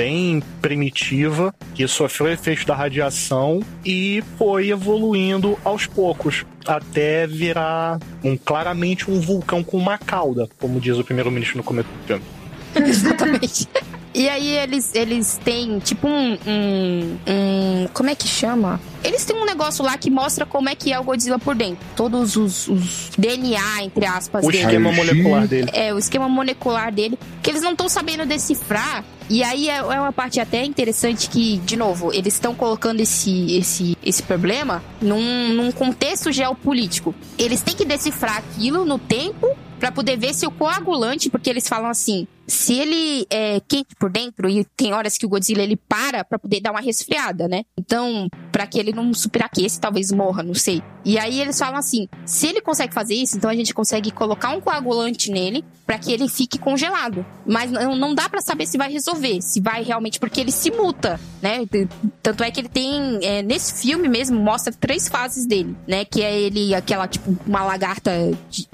bem primitiva, que sofreu efeito da radiação e foi evoluindo aos poucos até virar um, claramente um vulcão com uma cauda, como diz o primeiro-ministro no começo do filme. Exatamente. E aí eles, eles têm tipo um, um, um, Como é que chama? Eles têm um negócio lá que mostra como é que é o Godzilla por dentro. Todos os, os DNA, entre aspas, o dele. esquema molecular dele. É, o esquema molecular dele. Que eles não estão sabendo decifrar. E aí é, é uma parte até interessante que, de novo, eles estão colocando esse, esse, esse problema num, num contexto geopolítico. Eles têm que decifrar aquilo no tempo para poder ver se o coagulante, porque eles falam assim, se ele é quente por dentro e tem horas que o Godzilla ele para para poder dar uma resfriada, né? Então, para que ele não superaqueça, talvez morra, não sei. E aí eles falam assim, se ele consegue fazer isso, então a gente consegue colocar um coagulante nele para que ele fique congelado. Mas não, não dá para saber se vai resolver, se vai realmente porque ele se muta, né? Tanto é que ele tem é, nesse filme mesmo mostra três fases dele, né? Que é ele aquela tipo uma lagarta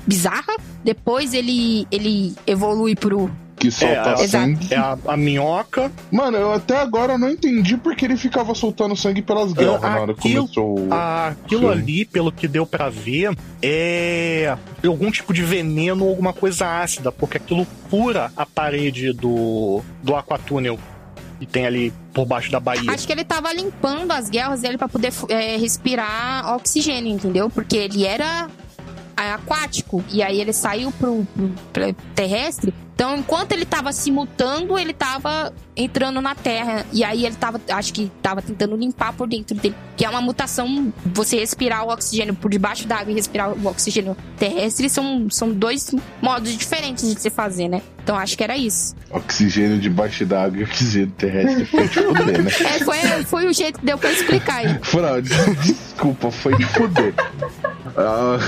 bizarra, depois ele ele evolui pro Que solta É, sangue. É a, a minhoca. Mano, eu até agora não entendi porque ele ficava soltando sangue pelas guerras na hora que aquilo- começou. Aquilo ali, pelo que deu pra ver, é algum tipo de veneno ou alguma coisa ácida, porque aquilo fura a parede do, do aquatúnel que tem ali por baixo da Bahia. Acho que ele tava limpando as guerras dele pra poder é, respirar oxigênio, entendeu? Porque ele era é, aquático e aí ele saiu pro, pro- terrestre. Então, enquanto ele tava se mutando, ele tava entrando na Terra. E aí ele tava, acho que tava tentando limpar por dentro dele. Que é uma mutação, você respirar o oxigênio por debaixo d'água e respirar o oxigênio terrestre são, são dois modos diferentes de se fazer, né? Então acho que era isso. Oxigênio debaixo d'água e oxigênio terrestre foi de fuder, né? É, foi, foi o jeito que deu pra explicar aí. Fraude, desculpa, foi de fuder. Ah,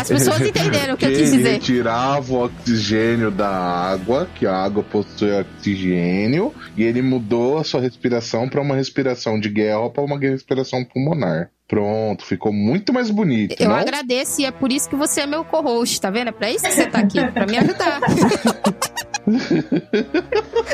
As pessoas entenderam o que eu quis ele dizer. retirava o oxigênio da água, que a água possui oxigênio, e ele mudou a sua respiração para uma respiração de guerra para uma respiração pulmonar. Pronto, ficou muito mais bonito, Eu não? agradeço e é por isso que você é meu co-host, tá vendo? É pra isso que você tá aqui, pra me ajudar.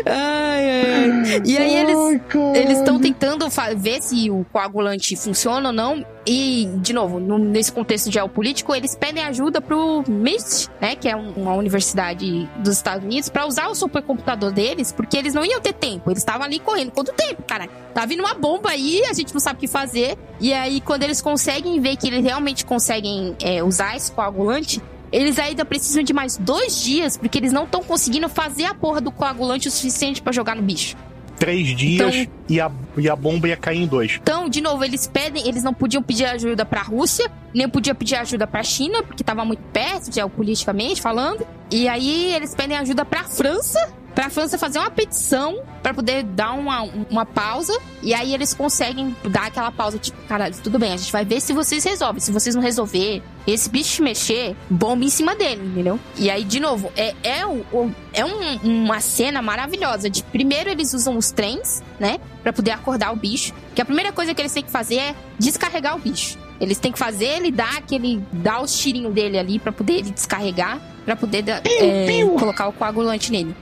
ai, ai, ai. E aí eles, estão tentando ver se o coagulante funciona ou não. E, de novo, no- nesse contexto geopolítico, eles pedem ajuda pro MIT, né? Que é um- uma universidade dos Estados Unidos, pra usar o supercomputador deles, porque eles não iam ter tempo. Eles estavam ali correndo. Quanto tempo, cara? Tá vindo uma bomba aí, a gente não sabe o que fazer. E aí, quando eles conseguem ver que eles realmente conseguem é, usar esse coagulante, eles ainda precisam de mais dois dias, porque eles não estão conseguindo fazer a porra do coagulante o suficiente pra jogar no bicho. Três dias Então- e, a, e a bomba ia cair em dois. Então, de novo, eles pedem, eles não podiam pedir ajuda pra Rússia, nem podiam pedir ajuda pra China, porque tava muito perto, geopoliticamente falando. E aí eles pedem ajuda pra França, pra França fazer uma petição pra poder dar uma, uma pausa. E aí eles conseguem dar aquela pausa, tipo, cara, tudo bem, a gente vai ver se vocês resolvem. Se vocês não resolver, esse bicho mexer, bomba em cima dele, entendeu? E aí, de novo, é, é, o, é um- uma cena maravilhosa. De primeiro eles usam os trens, né? Pra poder acordar o bicho. Que a primeira coisa que eles têm que fazer é descarregar o bicho. Eles têm que fazer ele dar aquele. dar os tirinhos dele ali pra poder ele descarregar. Pra poder dar- é, colocar o coagulante nele.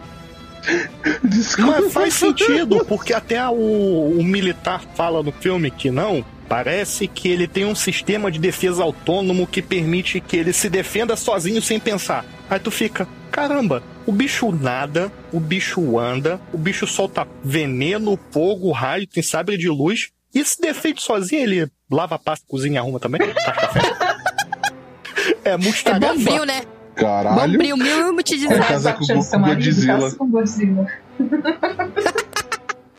Desculpa. Mas faz sentido, porque até o, o militar fala no filme que não. Parece que ele tem um sistema de defesa autônomo que permite que ele se defenda sozinho sem pensar. Aí tu fica, caramba, o bicho nada, o bicho anda, o bicho solta veneno, fogo, raio, tem sabre de luz. E se defende sozinho, ele lava a pasta, cozinha e arruma também? Faz café? É É multitarefa. bombril, né? Caralho. Bombril, mil É multidizar. casa com Achando seu o marido, Godzilla. com Godzilla.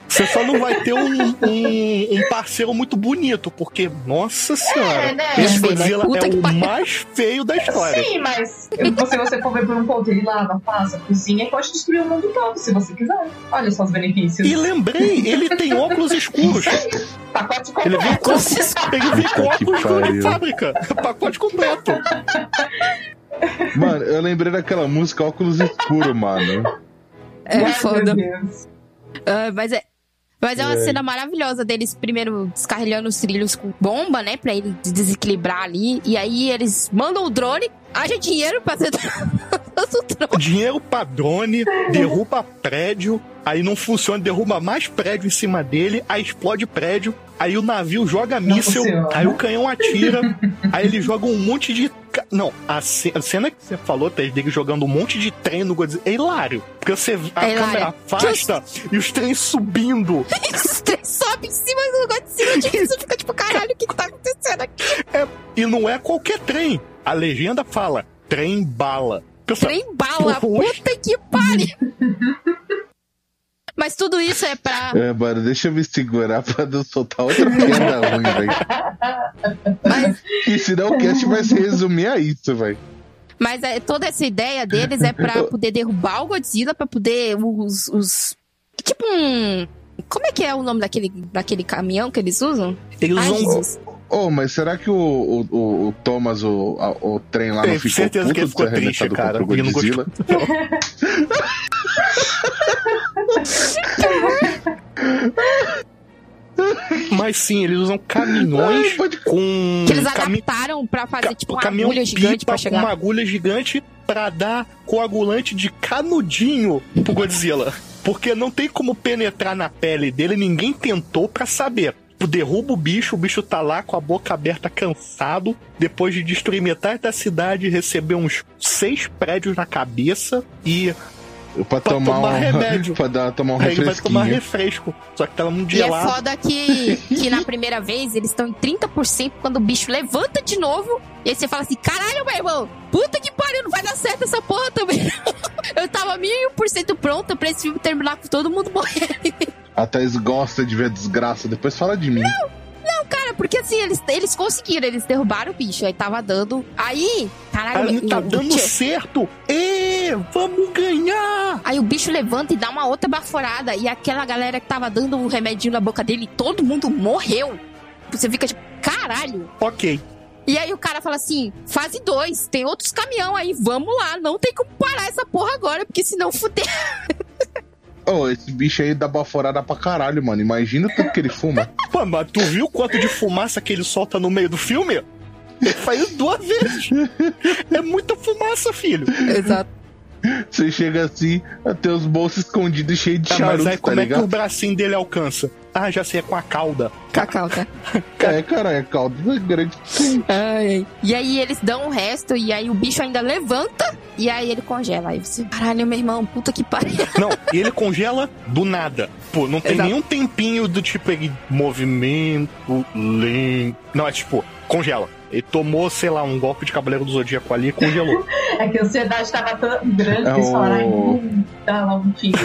Você só não vai ter um, um, um parceiro muito bonito, porque, nossa senhora, É, né? esse É, Godzilla é o mais feio da história. Sim, mas se você for ver por um ponto, ele lava, passa, cozinha e pode destruir o mundo todo, se você quiser. Olha só os benefícios. E lembrei, ele tem óculos escuros. Pacote Ele vem completo. com, ele vem com óculos escuros de fábrica. Pacote completo. Mano, eu lembrei daquela música Óculos Escuro, mano. É Ai, foda. Ah, mas é. Mas é uma É. cena maravilhosa deles primeiro descarregando os trilhos com bomba, né? Pra ele desequilibrar ali. E aí eles mandam o drone, haja dinheiro pra drone. Dinheiro pra drone, derruba prédio, aí não funciona, derruba mais prédio em cima dele, aí explode prédio, aí o navio joga Não míssil, funciona. aí o canhão atira, aí ele joga um monte de. Não, a, ce- a cena que você falou, Tess, dele jogando um monte de trem no Godzilla, é hilário. Porque você, a É câmera afasta e os trens subindo. Os três sobem em cima do Godzilla. Tipo, você fica tipo, caralho, o que, tá acontecendo aqui? E não é qualquer trem. A legenda fala: trem bala. Pessoal, Trem bala, puta que pariu. Mas tudo isso é pra. É, mano, deixa eu me segurar pra não soltar outra piada ruim, velho. Mas, E senão o cast vai se resumir a isso, velho. mas é, toda essa ideia deles é pra poder derrubar o Godzilla, pra poder os. os tipo um. Como é que é o nome daquele, daquele caminhão que eles usam? eles vão. Jesus. Oh, mas será que o, o, o- o Thomas, o, o trem lá não Tenho ficou certeza puto que ele ficou triste, cara. o não Godzilla? Mas sim, eles usam caminhões Ai, pode- com. Que eles cami- adaptaram pra fazer tipo uma caminhão agulha gigante pra com chegar. uma agulha gigante pra dar coagulante de canudinho pro Godzilla. Porque não tem como penetrar na pele dele, ninguém tentou pra saber. Derruba o bicho, o bicho tá lá com a boca aberta, cansado, depois de destruir metade da cidade, receber uns seis prédios na cabeça e Pra, pra tomar, tomar um, remédio. pra dar, tomar um refresco. Vai tomar refresco. Só que tava muito gelado. E é foda que, que na primeira vez eles estão em 30% quando o bicho levanta de novo. E aí você fala assim: caralho, meu irmão, puta que pariu, não vai dar certo essa porra também. Eu tava mil por cento pronta pra esse filme terminar com todo mundo morrendo. A Thais gosta de ver desgraça, depois fala de mim. Não! Não, cara, porque assim, eles, eles conseguiram, eles derrubaram o bicho, aí tava dando. Aí, caralho, tá dando certo! E vamos ganhar! Aí o bicho levanta e dá uma outra baforada, e aquela galera que tava dando o um remedinho na boca dele, todo mundo morreu. Você fica tipo, caralho! Ok. E aí o cara fala assim: fase 2, tem outros caminhão aí, vamos lá, não tem como parar essa porra agora, porque senão fuder. Oh, esse bicho aí dá baforada pra caralho, mano. Imagina o que ele fuma. Pô, mas tu viu quanto de fumaça que ele solta no meio do filme? Ele faz duas vezes. É muita fumaça, filho. Exato. Você chega assim, tem os bolsos escondidos cheios de tá, charuto, mas aí, tá como ligado? é que o bracinho dele alcança? Ah, já sei, é com a cauda. Com a cauda. é, cara, é cauda é grande. Ai, e aí eles dão o resto, e aí o bicho ainda levanta, e aí ele congela. Aí você, caralho, meu irmão, puta que pariu. Não, e ele congela do nada. Pô, não tem Exato. nenhum tempinho do tipo, ele, movimento lento. Não, é tipo, congela. Ele tomou, sei lá, um golpe de Cavaleiro do Zodíaco ali e congelou. é que a ansiedade estava tão grande é que eles falaram, hum, tá lá um tiro.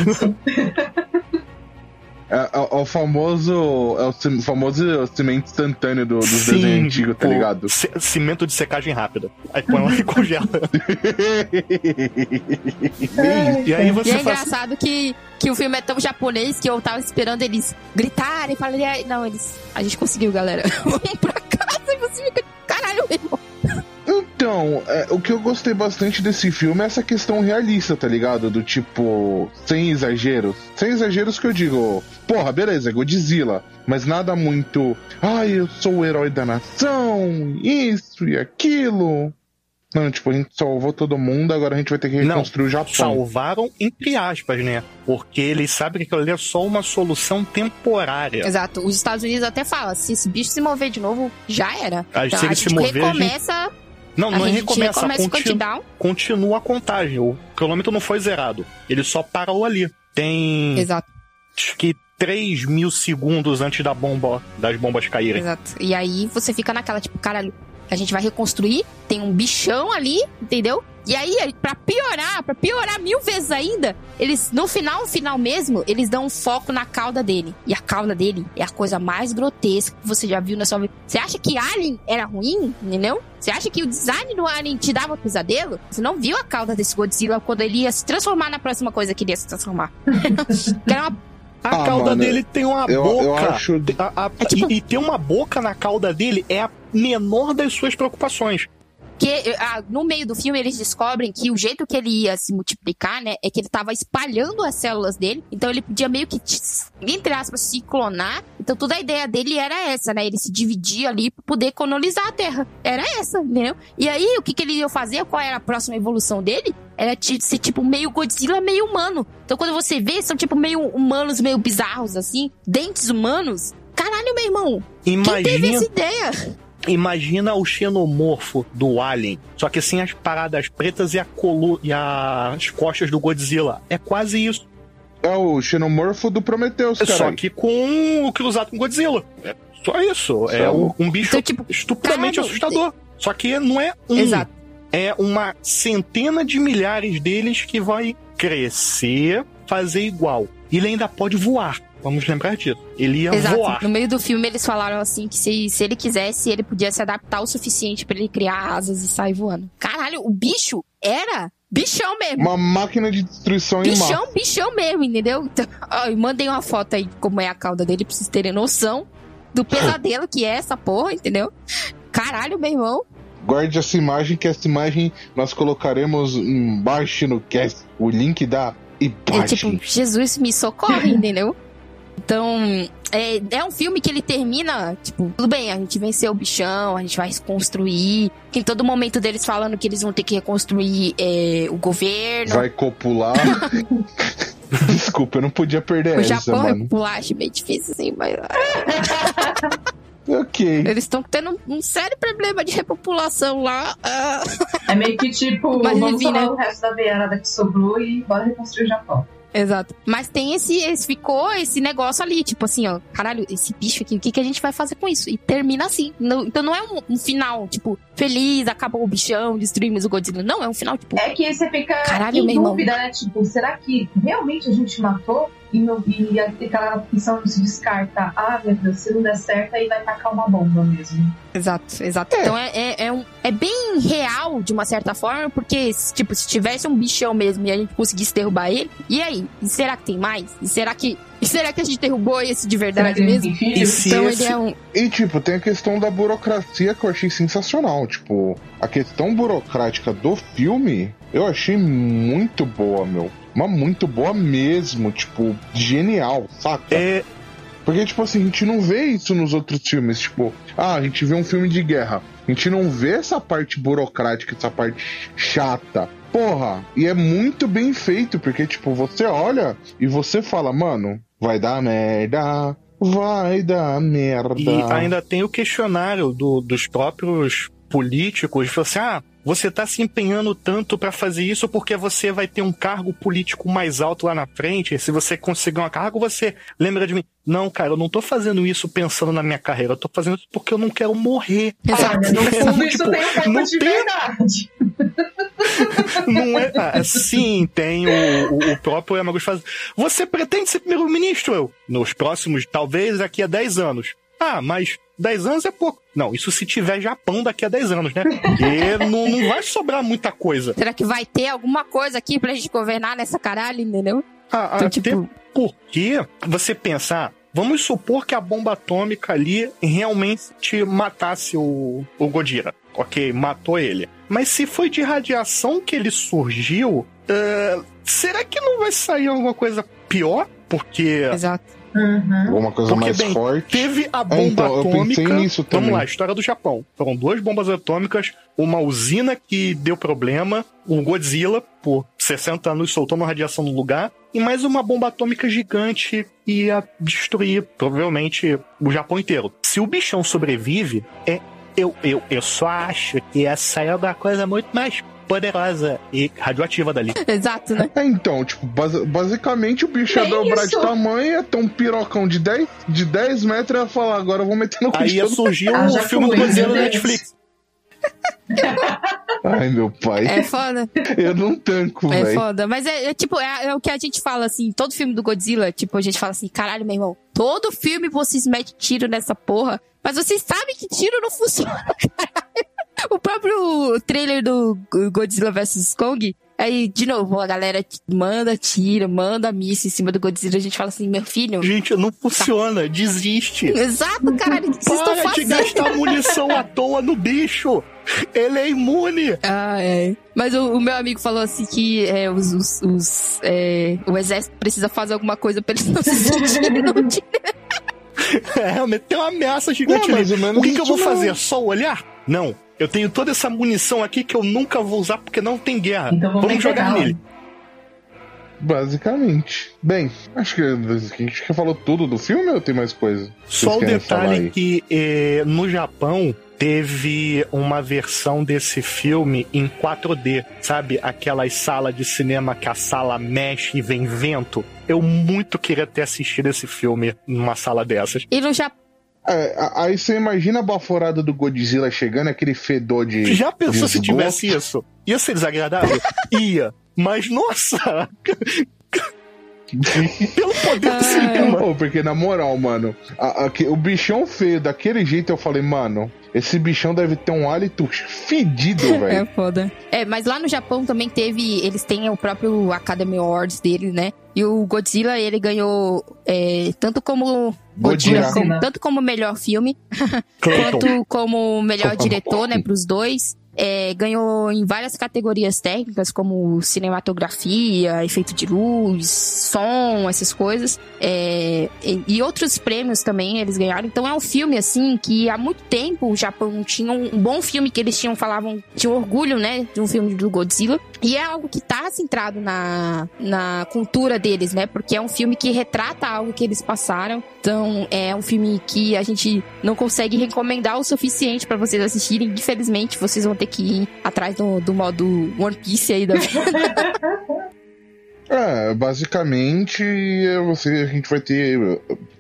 É, é, é, o famoso. É o famoso cimento instantâneo do, dos Sim, desenhos antigos, tá ligado? Cimento de secagem rápida. Aí põe lá e congela. e aí você e é faz... engraçado que, que o filme é tão japonês que eu tava esperando eles gritarem e falarem. Não, eles. A gente conseguiu, galera. Vamos pra casa e você fica. Caralho. Então, é, o que eu gostei bastante desse filme é essa questão realista, tá ligado? Do tipo, sem exageros. Sem exageros que eu digo, porra, beleza, Godzilla. Mas nada muito, ai, ah, eu sou o herói da nação, isso e aquilo. Não, tipo, a gente salvou todo mundo, agora a gente vai ter que reconstruir Não, o Japão. Salvaram entre aspas, né? Porque eles sabem que aquilo ali é só uma solução temporária. Exato. Os Estados Unidos até falam, se esse bicho se mover de novo, já era. A, então, se ele a gente se mover, recomeça... A gente não, não a recomeça, recomeça continu, continua a contagem. O cronômetro não foi zerado. Ele só parou ali. Tem. Exato. Acho que 3 mil segundos antes da bomba, das bombas caírem. Exato. E aí você fica naquela, tipo, caralho, a gente vai reconstruir, tem um bichão ali, entendeu? E aí, para piorar, para piorar mil vezes ainda, eles, no final, final mesmo, eles dão um foco na cauda dele. E a cauda dele é a coisa mais grotesca que você já viu na sua vida. Você acha que Alien era ruim, entendeu? Você acha que o design do Alien te dava pesadelo? Você não viu a cauda desse Godzilla quando ele ia se transformar na próxima coisa que ele ia se transformar. era uma a ah, cauda mano, dele tem uma eu, boca. Eu acho... a, a, é tipo... e, e, ter uma boca na cauda dele é a menor das suas preocupações que ah, no meio do filme eles descobrem que o jeito que ele ia se multiplicar, né, é que ele tava espalhando as células dele, então ele podia meio que, entre aspas, se clonar. Então toda a ideia dele era essa, né? Ele se dividia ali pra poder colonizar a Terra. Era essa, entendeu? E aí, o que, que ele ia fazer? Qual era a próxima evolução dele? Era ser tipo meio Godzilla, meio humano. Então quando você vê, são tipo meio humanos, meio bizarros, assim, dentes humanos. Caralho, meu irmão! Imagina... Quem teve essa ideia? Imagina o xenomorfo do Alien, só que sem as paradas pretas e, a colu e as costas do Godzilla. É quase isso. É o xenomorfo do Prometheus, cara. Só que com o cruzado com Godzilla. É só isso. Só é um, um bicho então, tipo, estupidamente caralho, assustador. Só que não é um. Exato. É uma centena de milhares deles que vai crescer, fazer igual. E ele ainda pode voar. Vamos lembrar disso. Ele ia Exato. voar. No meio do filme eles falaram assim que se, se ele quisesse, ele podia se adaptar o suficiente para ele criar asas e sair voando. Caralho, o bicho era bichão mesmo. Uma máquina de destruição bichão, em Bichão, bichão mesmo, entendeu? Então, ó, mandei uma foto aí como é a cauda dele pra vocês terem noção do pesadelo que é essa porra, entendeu? Caralho, meu irmão. Guarde essa imagem, que essa imagem nós colocaremos embaixo no cast. O link da imagem. É tipo, Jesus me socorre, entendeu? Então, é, é um filme que ele termina, tipo, tudo bem, a gente venceu o bichão, a gente vai reconstruir. Que em todo momento deles falando que eles vão ter que reconstruir é, o governo. Vai copular. Desculpa, eu não podia perder o essa, Japão mano. repular, acho meio difícil, assim, mas. Ok. Eles estão tendo um sério problema de repopulação lá. ah. É meio que tipo, Mas vamos enfim, né? o resto da veiarada que sobrou e bora reconstruir o Japão. Exato. Mas tem esse, esse. Ficou esse negócio ali, tipo assim, ó. Caralho, esse bicho aqui, o que, que a gente vai fazer com isso? E termina assim. Não- então não é um, um final, tipo, feliz, acabou o bichão, destruímos o Godzilla. Não, é um final, tipo. É que você fica Caralho, em meu irmão. dúvida, né? Tipo, será que realmente a gente matou? E, não, e aquela opção se descarta. Ah, meu Deus, se não der certo, aí vai tacar uma bomba mesmo. Exato, exato. Então é, é, é, um, é bem real, de uma certa forma, porque, tipo, se tivesse um bichão mesmo e a gente conseguisse derrubar ele, e aí? E será que tem mais? E será que. E será que a gente derrubou esse de verdade mesmo? E Então esse... ele é um. E, tipo, tem a questão da burocracia que eu achei sensacional. Tipo, a questão burocrática do filme eu achei muito boa, meu. Mas muito boa mesmo. Tipo, genial, saca? É, Porque, tipo assim, a gente não vê isso nos outros filmes. Tipo, ah, a gente vê um filme de guerra. A gente não vê essa parte burocrática, essa parte chata. Porra, e é muito bem feito, porque, tipo, você olha e você fala, mano, vai dar merda, vai dar merda. E ainda tem o questionário do- dos próprios políticos. Assim: ah, você tá se empenhando tanto pra fazer isso porque você vai ter um cargo político mais alto lá na frente. E se você conseguir um cargo, você lembra de mim. Não, cara, eu não tô fazendo isso pensando na minha carreira. Eu tô fazendo isso porque eu não quero morrer. Exato. Olha, no fundo isso Tipo, tem um não de tem- verdade. Não é. Ah, sim, tem o, o, o próprio Yamaguchi faz. Você pretende ser primeiro-ministro? Eu. Nos próximos, talvez daqui a 10 anos. Ah, mas 10 anos é pouco. Não, isso se tiver Japão daqui a 10 anos, né? Porque não, não vai sobrar muita coisa. Será que vai ter alguma coisa aqui pra gente governar nessa caralho, entendeu? Ah, Então, até tipo- porque você pensar. Vamos supor que a bomba atômica ali realmente matasse o, o Godira. Ok, matou ele. Mas se foi de radiação que ele surgiu, eh, será que não vai sair alguma coisa pior? Porque Exato. Uhum. Alguma coisa Porque, mais bem, forte. teve a bomba então, eu atômica. pensei nisso também. Vamos lá, história do Japão. Foram duas bombas atômicas, uma usina que deu problema, o Godzilla, por 60 anos, soltou uma radiação no lugar, e mais uma bomba atômica gigante que ia destruir, provavelmente, o Japão inteiro. Se o bichão sobrevive, é. Eu, eu, eu só acho que ia sair alguma coisa muito mais poderosa e radioativa dali. Exato, né? É, então, tipo, basi- basicamente o bicho ia Nem dobrar de isso. tamanho, ia ter um pirocão de 10, de 10 metros e ia falar, agora eu vou meter no cu Aí de ia surgir Ah, o já filme do Godzilla da Deus. Netflix. Ai, meu pai. É foda. Eu não tanco, É velho. foda. Mas é, é tipo, é, é o que a gente fala assim, todo filme do Godzilla, tipo, a gente fala assim, caralho, meu irmão, todo filme vocês metem tiro nessa porra, mas vocês sabem que tiro não funciona, caralho. O próprio trailer do Godzilla vs Kong, aí, de novo, a galera manda tiro, manda missa em cima do Godzilla, a gente fala assim, meu filho... Gente, não funciona, desiste. Exato, caralho, o que vocês estão Para de fazendo? gastar munição à toa no bicho. Ele é imune. Ah, é. Mas o, o meu amigo falou assim que é, os, os- os, é, o exército precisa fazer alguma coisa pra eles não se sentirem. É, realmente tem uma ameaça gigante ou menos O que, que eu vou fazer? Só olhar? Não. Eu tenho toda essa munição aqui que eu nunca vou usar porque não tem guerra. Então vamos Vamos jogar nele. Basicamente. Bem, acho que a gente já falou tudo do filme ou tem mais coisa? Só o detalhe que eh, no Japão teve uma versão desse filme em 4D, sabe? Aquelas salas de cinema que a sala mexe e vem vento. Eu muito queria ter assistido esse filme numa sala dessas. E no Japão. É, aí você imagina a baforada do Godzilla chegando, aquele fedor de. Já pensou de se tivesse isso? Ia ser desagradável? Ia. Mas, nossa! Pelo poder do cinema. Pô, porque na moral, mano, a- a- que- o bichão feio daquele jeito eu falei, mano, esse bichão deve ter um hálito fedido, É velho. foda. É, mas lá no Japão também teve. Eles têm o próprio Academy Awards dele, né? E o Godzilla, ele ganhou é, tanto como. Godzilla. Godzilla, como- tanto como melhor filme, quanto como melhor diretor, né? Pros dois. É, ganhou em várias categorias técnicas, como cinematografia, efeito de luz, som, essas coisas. É, e, outros prêmios também eles ganharam. Então é um filme, assim, que há muito tempo o Japão tinha um, um bom filme que eles tinham, falavam, tinham orgulho, né, de um filme do Godzilla. E é algo que tá centrado na, na cultura deles, né? Porque é um filme que retrata algo que eles passaram. Então, é um filme que a gente não consegue recomendar o suficiente para vocês assistirem. Infelizmente, vocês vão ter que atrás do, do modo One Piece aí da vida. É, basicamente, você, a gente vai ter.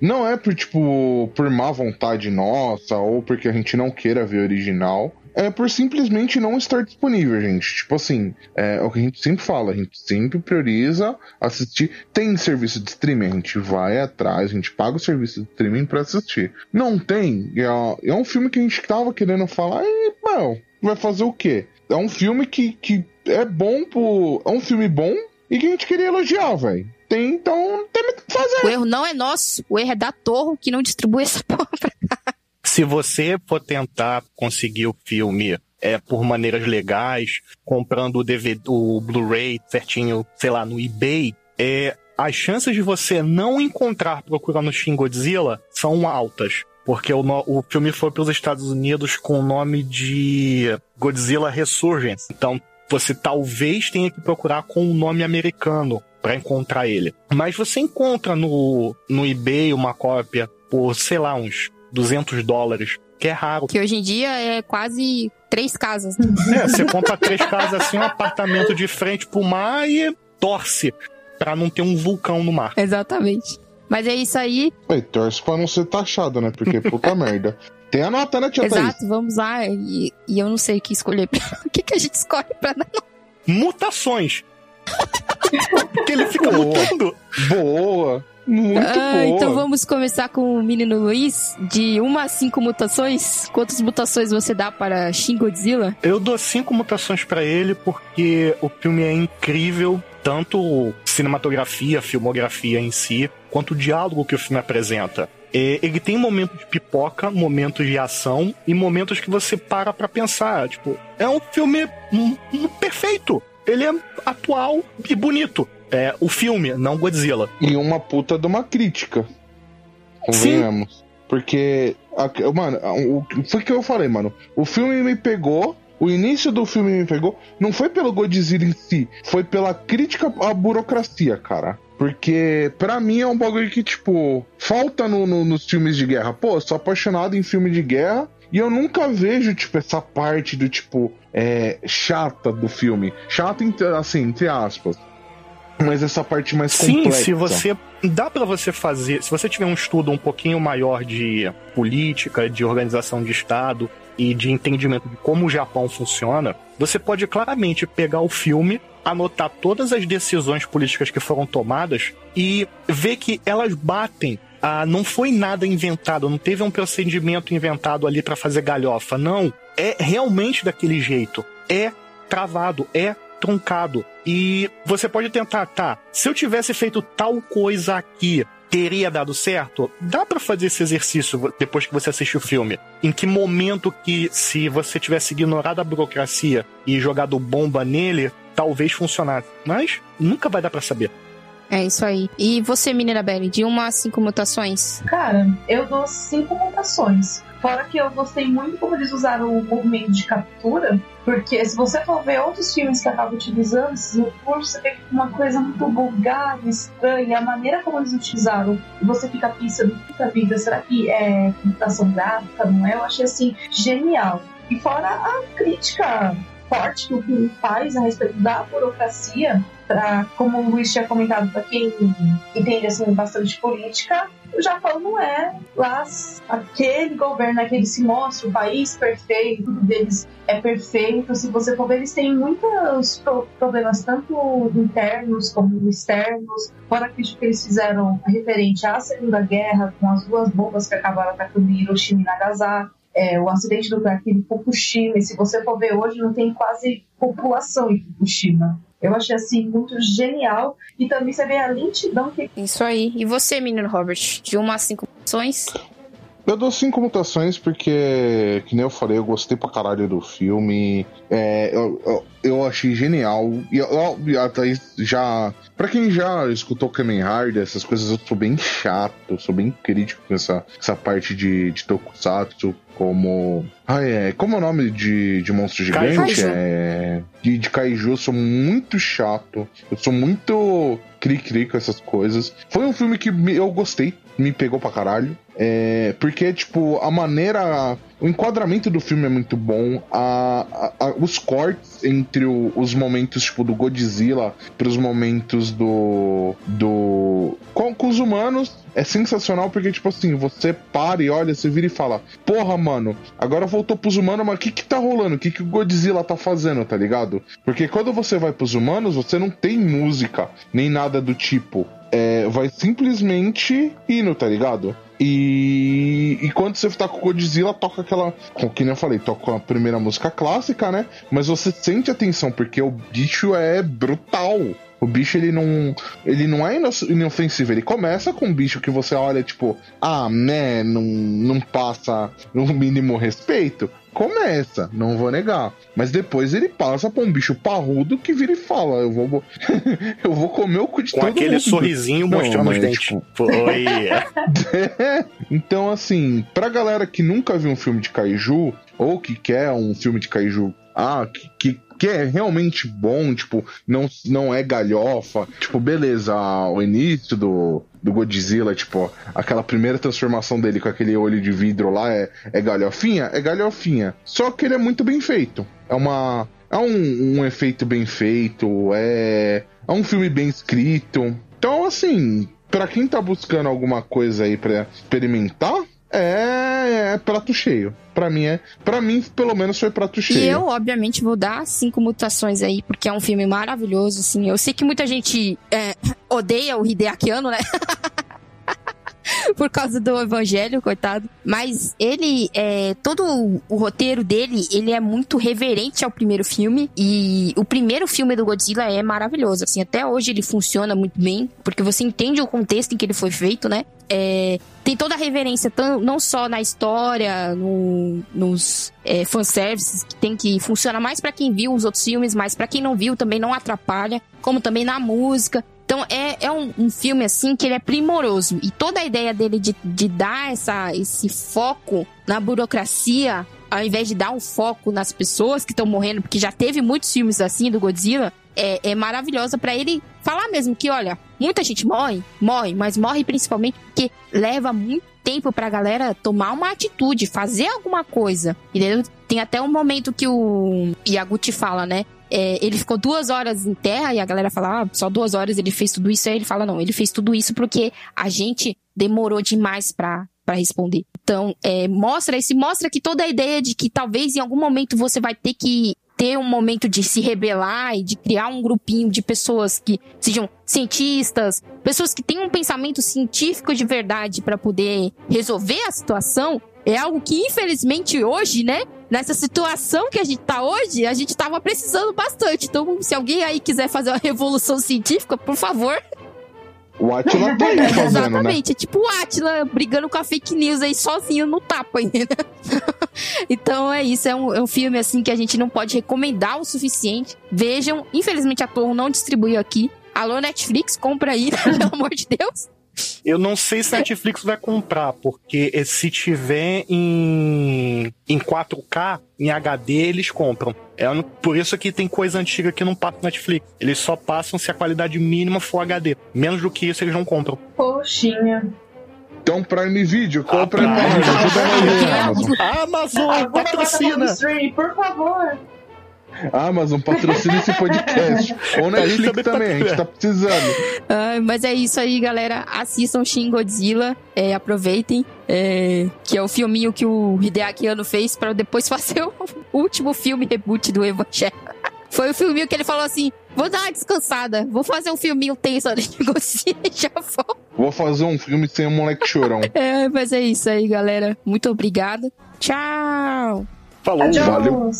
Não é por, tipo, por má vontade nossa, ou porque a gente não queira ver original é por simplesmente não estar disponível, gente. Tipo assim, é o que a gente sempre fala, a gente sempre prioriza assistir. Tem serviço de streaming, a gente vai atrás, a gente paga o serviço de streaming para assistir. Não tem, é, é, um filme que a gente tava querendo falar, e, não, vai fazer o quê? É um filme que, que é bom pro. É um filme bom e que a gente queria elogiar, velho. Tem, então tem muito o que fazer. O erro não é nosso, o erro é da Torre que não distribui essa porra pra cá. Se você for tentar conseguir o filme é, por maneiras legais, comprando o DVD, o Blu-ray certinho, sei lá, no eBay, é, as chances de você não encontrar procurando Shin Godzilla são altas. Porque o, o filme foi para os Estados Unidos com o nome de Godzilla Resurgence. Então, você talvez tenha que procurar com o um nome americano para encontrar ele. Mas você encontra no, no eBay uma cópia por, sei lá, uns 200 dólares, que é raro. Que hoje em dia é quase três casas. É, você compra três casas assim, um apartamento de frente pro mar e torce para não ter um vulcão no mar. Exatamente. Mas é isso aí. Ué, torce pra não ser taxado, né? Porque puta merda. Tem a nota, né, tia Exato, Thaís? vamos lá. E, e, eu não sei o que escolher. o que, que a gente escolhe pra dar Mutações. Porque ele fica boa. mutando. Boa. Muito ah, boa. Então vamos começar com o menino Luiz. De uma a cinco mutações, quantas mutações você dá para Shin Godzilla? Eu dou cinco mutações para ele porque o filme é incrível, tanto cinematografia, filmografia em si, quanto o diálogo que o filme apresenta. É, ele tem momentos de pipoca, momentos de ação e momentos que você para pra pensar. Tipo, é um filme perfeito. Ele é atual e bonito. É, o filme, não Godzilla. E uma puta de uma crítica. Convenhamos. Sim. Porque, mano, o, foi o que eu falei, mano. O filme me pegou o início do filme me pegou, não foi pelo Godzilla em si, foi pela crítica à burocracia, cara. Porque, para mim, é um bagulho que, tipo, falta no, no, nos filmes de guerra. Pô, eu sou apaixonado em filme de guerra e eu nunca vejo, tipo, essa parte do, tipo, é, chata do filme. Chata, assim, entre aspas mas essa parte mais Sim, complexa. Sim, se você dá para você fazer, se você tiver um estudo um pouquinho maior de política, de organização de estado e de entendimento de como o Japão funciona, você pode claramente pegar o filme, anotar todas as decisões políticas que foram tomadas e ver que elas batem ah, não foi nada inventado, não teve um procedimento inventado ali para fazer galhofa. Não. É realmente daquele jeito. É travado, é truncado. E você pode tentar, tá, se eu tivesse feito tal coisa aqui, teria dado certo? Dá para fazer esse exercício depois que você assiste o filme. Em que momento que, se você tivesse ignorado a burocracia e jogado bomba nele, talvez funcionasse. Mas nunca vai dar para saber. É isso aí. E você, menina Belly, de uma a cinco mutações? Cara, eu dou cinco mutações. Fora que eu gostei muito como eles usaram o movimento de captura, porque se você for ver outros filmes que acabam utilizando esses recursos, você vê uma coisa muito bugada, estranha. A maneira como eles utilizaram, você fica pensando, puta vida, será que é computação gráfica, não é? Eu achei assim, genial. E fora a crítica forte que o filme faz a respeito da burocracia, como o Luiz tinha comentado, para quem entende assim, bastante política, o Japão não é lá aquele governo que eles se mostra o país perfeito, tudo deles é perfeito. Se você for ver, eles têm muitos problemas, tanto internos como externos. Fora a crítica que eles fizeram referente à Segunda Guerra, com as duas bombas que acabaram atacando Hiroshima e Nagasaki. É, o acidente do de Fukushima, e se você for ver hoje, não tem quase população em Fukushima. Eu achei assim muito genial. E também você vê a lentidão que. Isso aí. E você, menino Robert? De uma a cinco opções? Eu dou cinco mutações porque, que nem eu falei, eu gostei pra caralho do filme. É, eu, eu, eu achei genial. E eu, eu, até já. Pra quem já escutou Kamen Hard, essas coisas, eu sou bem chato, eu sou bem crítico com essa, essa parte de, de Tokusatsu como. Ah, é. Como é o nome de, de monstro gigante? Kaiju. É. De, de Kaiju, eu sou muito chato. Eu sou muito cri-cri com essas coisas. Foi um filme que eu gostei, me pegou pra caralho. É, porque, tipo, a maneira. O enquadramento do filme é muito bom. A, a, a os cortes entre o, os momentos, tipo, do Godzilla para os momentos do. do. Com, com os humanos é sensacional porque, tipo assim, você para e olha, você vira e fala: Porra, mano, agora voltou pros humanos, mas o que que tá rolando? O que que o Godzilla tá fazendo, tá ligado? Porque quando você vai pros humanos, você não tem música, nem nada do tipo. É, vai simplesmente indo, tá ligado? E, e quando você tá com o Godzilla, toca aquela. Como que nem eu falei, toca a primeira música clássica, né? Mas você sente atenção, porque o bicho é brutal. O bicho, ele não. Ele não é inofensivo. Ele começa com um bicho que você olha, tipo, ah, né, não, não passa no mínimo respeito começa, não vou negar. Mas depois ele passa pra um bicho parrudo que vira e fala: Eu vou, eu vou comer o cu de Com todo aquele mundo. sorrisinho mostrando os dentes. tipo, Foi. então, assim, pra galera que nunca viu um filme de kaiju, ou que quer um filme de kaiju, ah, que, que, que é realmente bom, tipo, não, não é galhofa, tipo, beleza, o início do, do Godzilla, tipo, aquela primeira transformação dele com aquele olho de vidro lá é, é galhofinha? É galhofinha. Só que ele é muito bem feito. É uma. É um, um efeito bem feito, é. É um filme bem escrito. Então, assim, pra quem tá buscando alguma coisa aí pra experimentar, é, é prato cheio. Pra mim é, para mim pelo menos foi prato cheio. E eu, obviamente, vou dar cinco mutações aí, porque é um filme maravilhoso, assim. Eu sei que muita gente é, odeia o Hideaki Anno, né? por causa do evangelho, coitado. Mas ele, é, todo o, o roteiro dele, ele é muito reverente ao primeiro filme. E o primeiro filme do Godzilla é maravilhoso. Assim, até hoje ele funciona muito bem, porque você entende o contexto em que ele foi feito, né? É, tem toda a reverência, tão- não só na história, no- nos é, fanservices, que tem que funcionar mais pra quem viu os outros filmes, mas pra quem não viu também não atrapalha, como também na música. Então é, é um, um filme assim que ele é primoroso. E toda a ideia dele de, de dar essa, esse foco na burocracia, ao invés de dar um foco nas pessoas que estão morrendo, porque já teve muitos filmes assim do Godzilla, é, é maravilhosa pra ele falar mesmo que, olha, muita gente morre, morre, mas morre principalmente porque leva muito tempo pra galera tomar uma atitude, fazer alguma coisa. Entendeu? Tem até um momento que o Yaguchi fala, né? É, ele ficou duas horas em terra e a galera fala, ah, só duas horas ele fez tudo isso. Aí ele fala, não, ele fez tudo isso porque a gente demorou demais pra, pra responder. Então, é, mostra esse, mostra que toda a ideia de que talvez em algum momento você vai ter que ter um momento de se rebelar e de criar um grupinho de pessoas que sejam cientistas, pessoas que tenham um pensamento científico de verdade para poder resolver a situação, é algo que infelizmente hoje, né, nessa situação que a gente tá hoje, a gente tava precisando bastante. Então, se alguém aí quiser fazer uma revolução científica, por favor, O Atila tá aí fazendo, né? Exatamente. É tipo o Atila brigando com a fake news aí sozinho no tapa, entendeu? então é isso. É um, é um filme assim que a gente não pode recomendar o suficiente. Vejam. Infelizmente a Torre não distribuiu aqui. Alô, Netflix, compra aí, pelo amor de Deus. Eu não sei se a Netflix vai comprar, porque se tiver em, em 4K, em HD, eles compram. É por isso que tem coisa antiga que não passa na Netflix. Eles só passam se a qualidade mínima for HD. Menos do que isso, eles não compram. Poxinha. Então, Prime Video, compra Ah, pra nós, ajuda nós aí, Amazon. Ah, patrocina! por favor. Amazon, patrocina esse podcast. Ou Netflix também tá- também, a gente tá precisando. Ai, mas é isso aí, galera. Assistam Shin Godzilla. é, aproveitem. é, que é o filminho que o Hideaki Anno fez pra depois fazer o último filme reboot do Evangelho. Foi o filminho que ele falou assim: vou dar uma descansada, vou fazer um filminho tenso ali de Godzilla e já vou. Vou fazer um filme sem um moleque chorão. É, mas é isso aí, galera. Muito obrigada. Tchau! Falou. Adiós. valeu.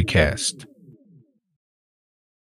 Cast.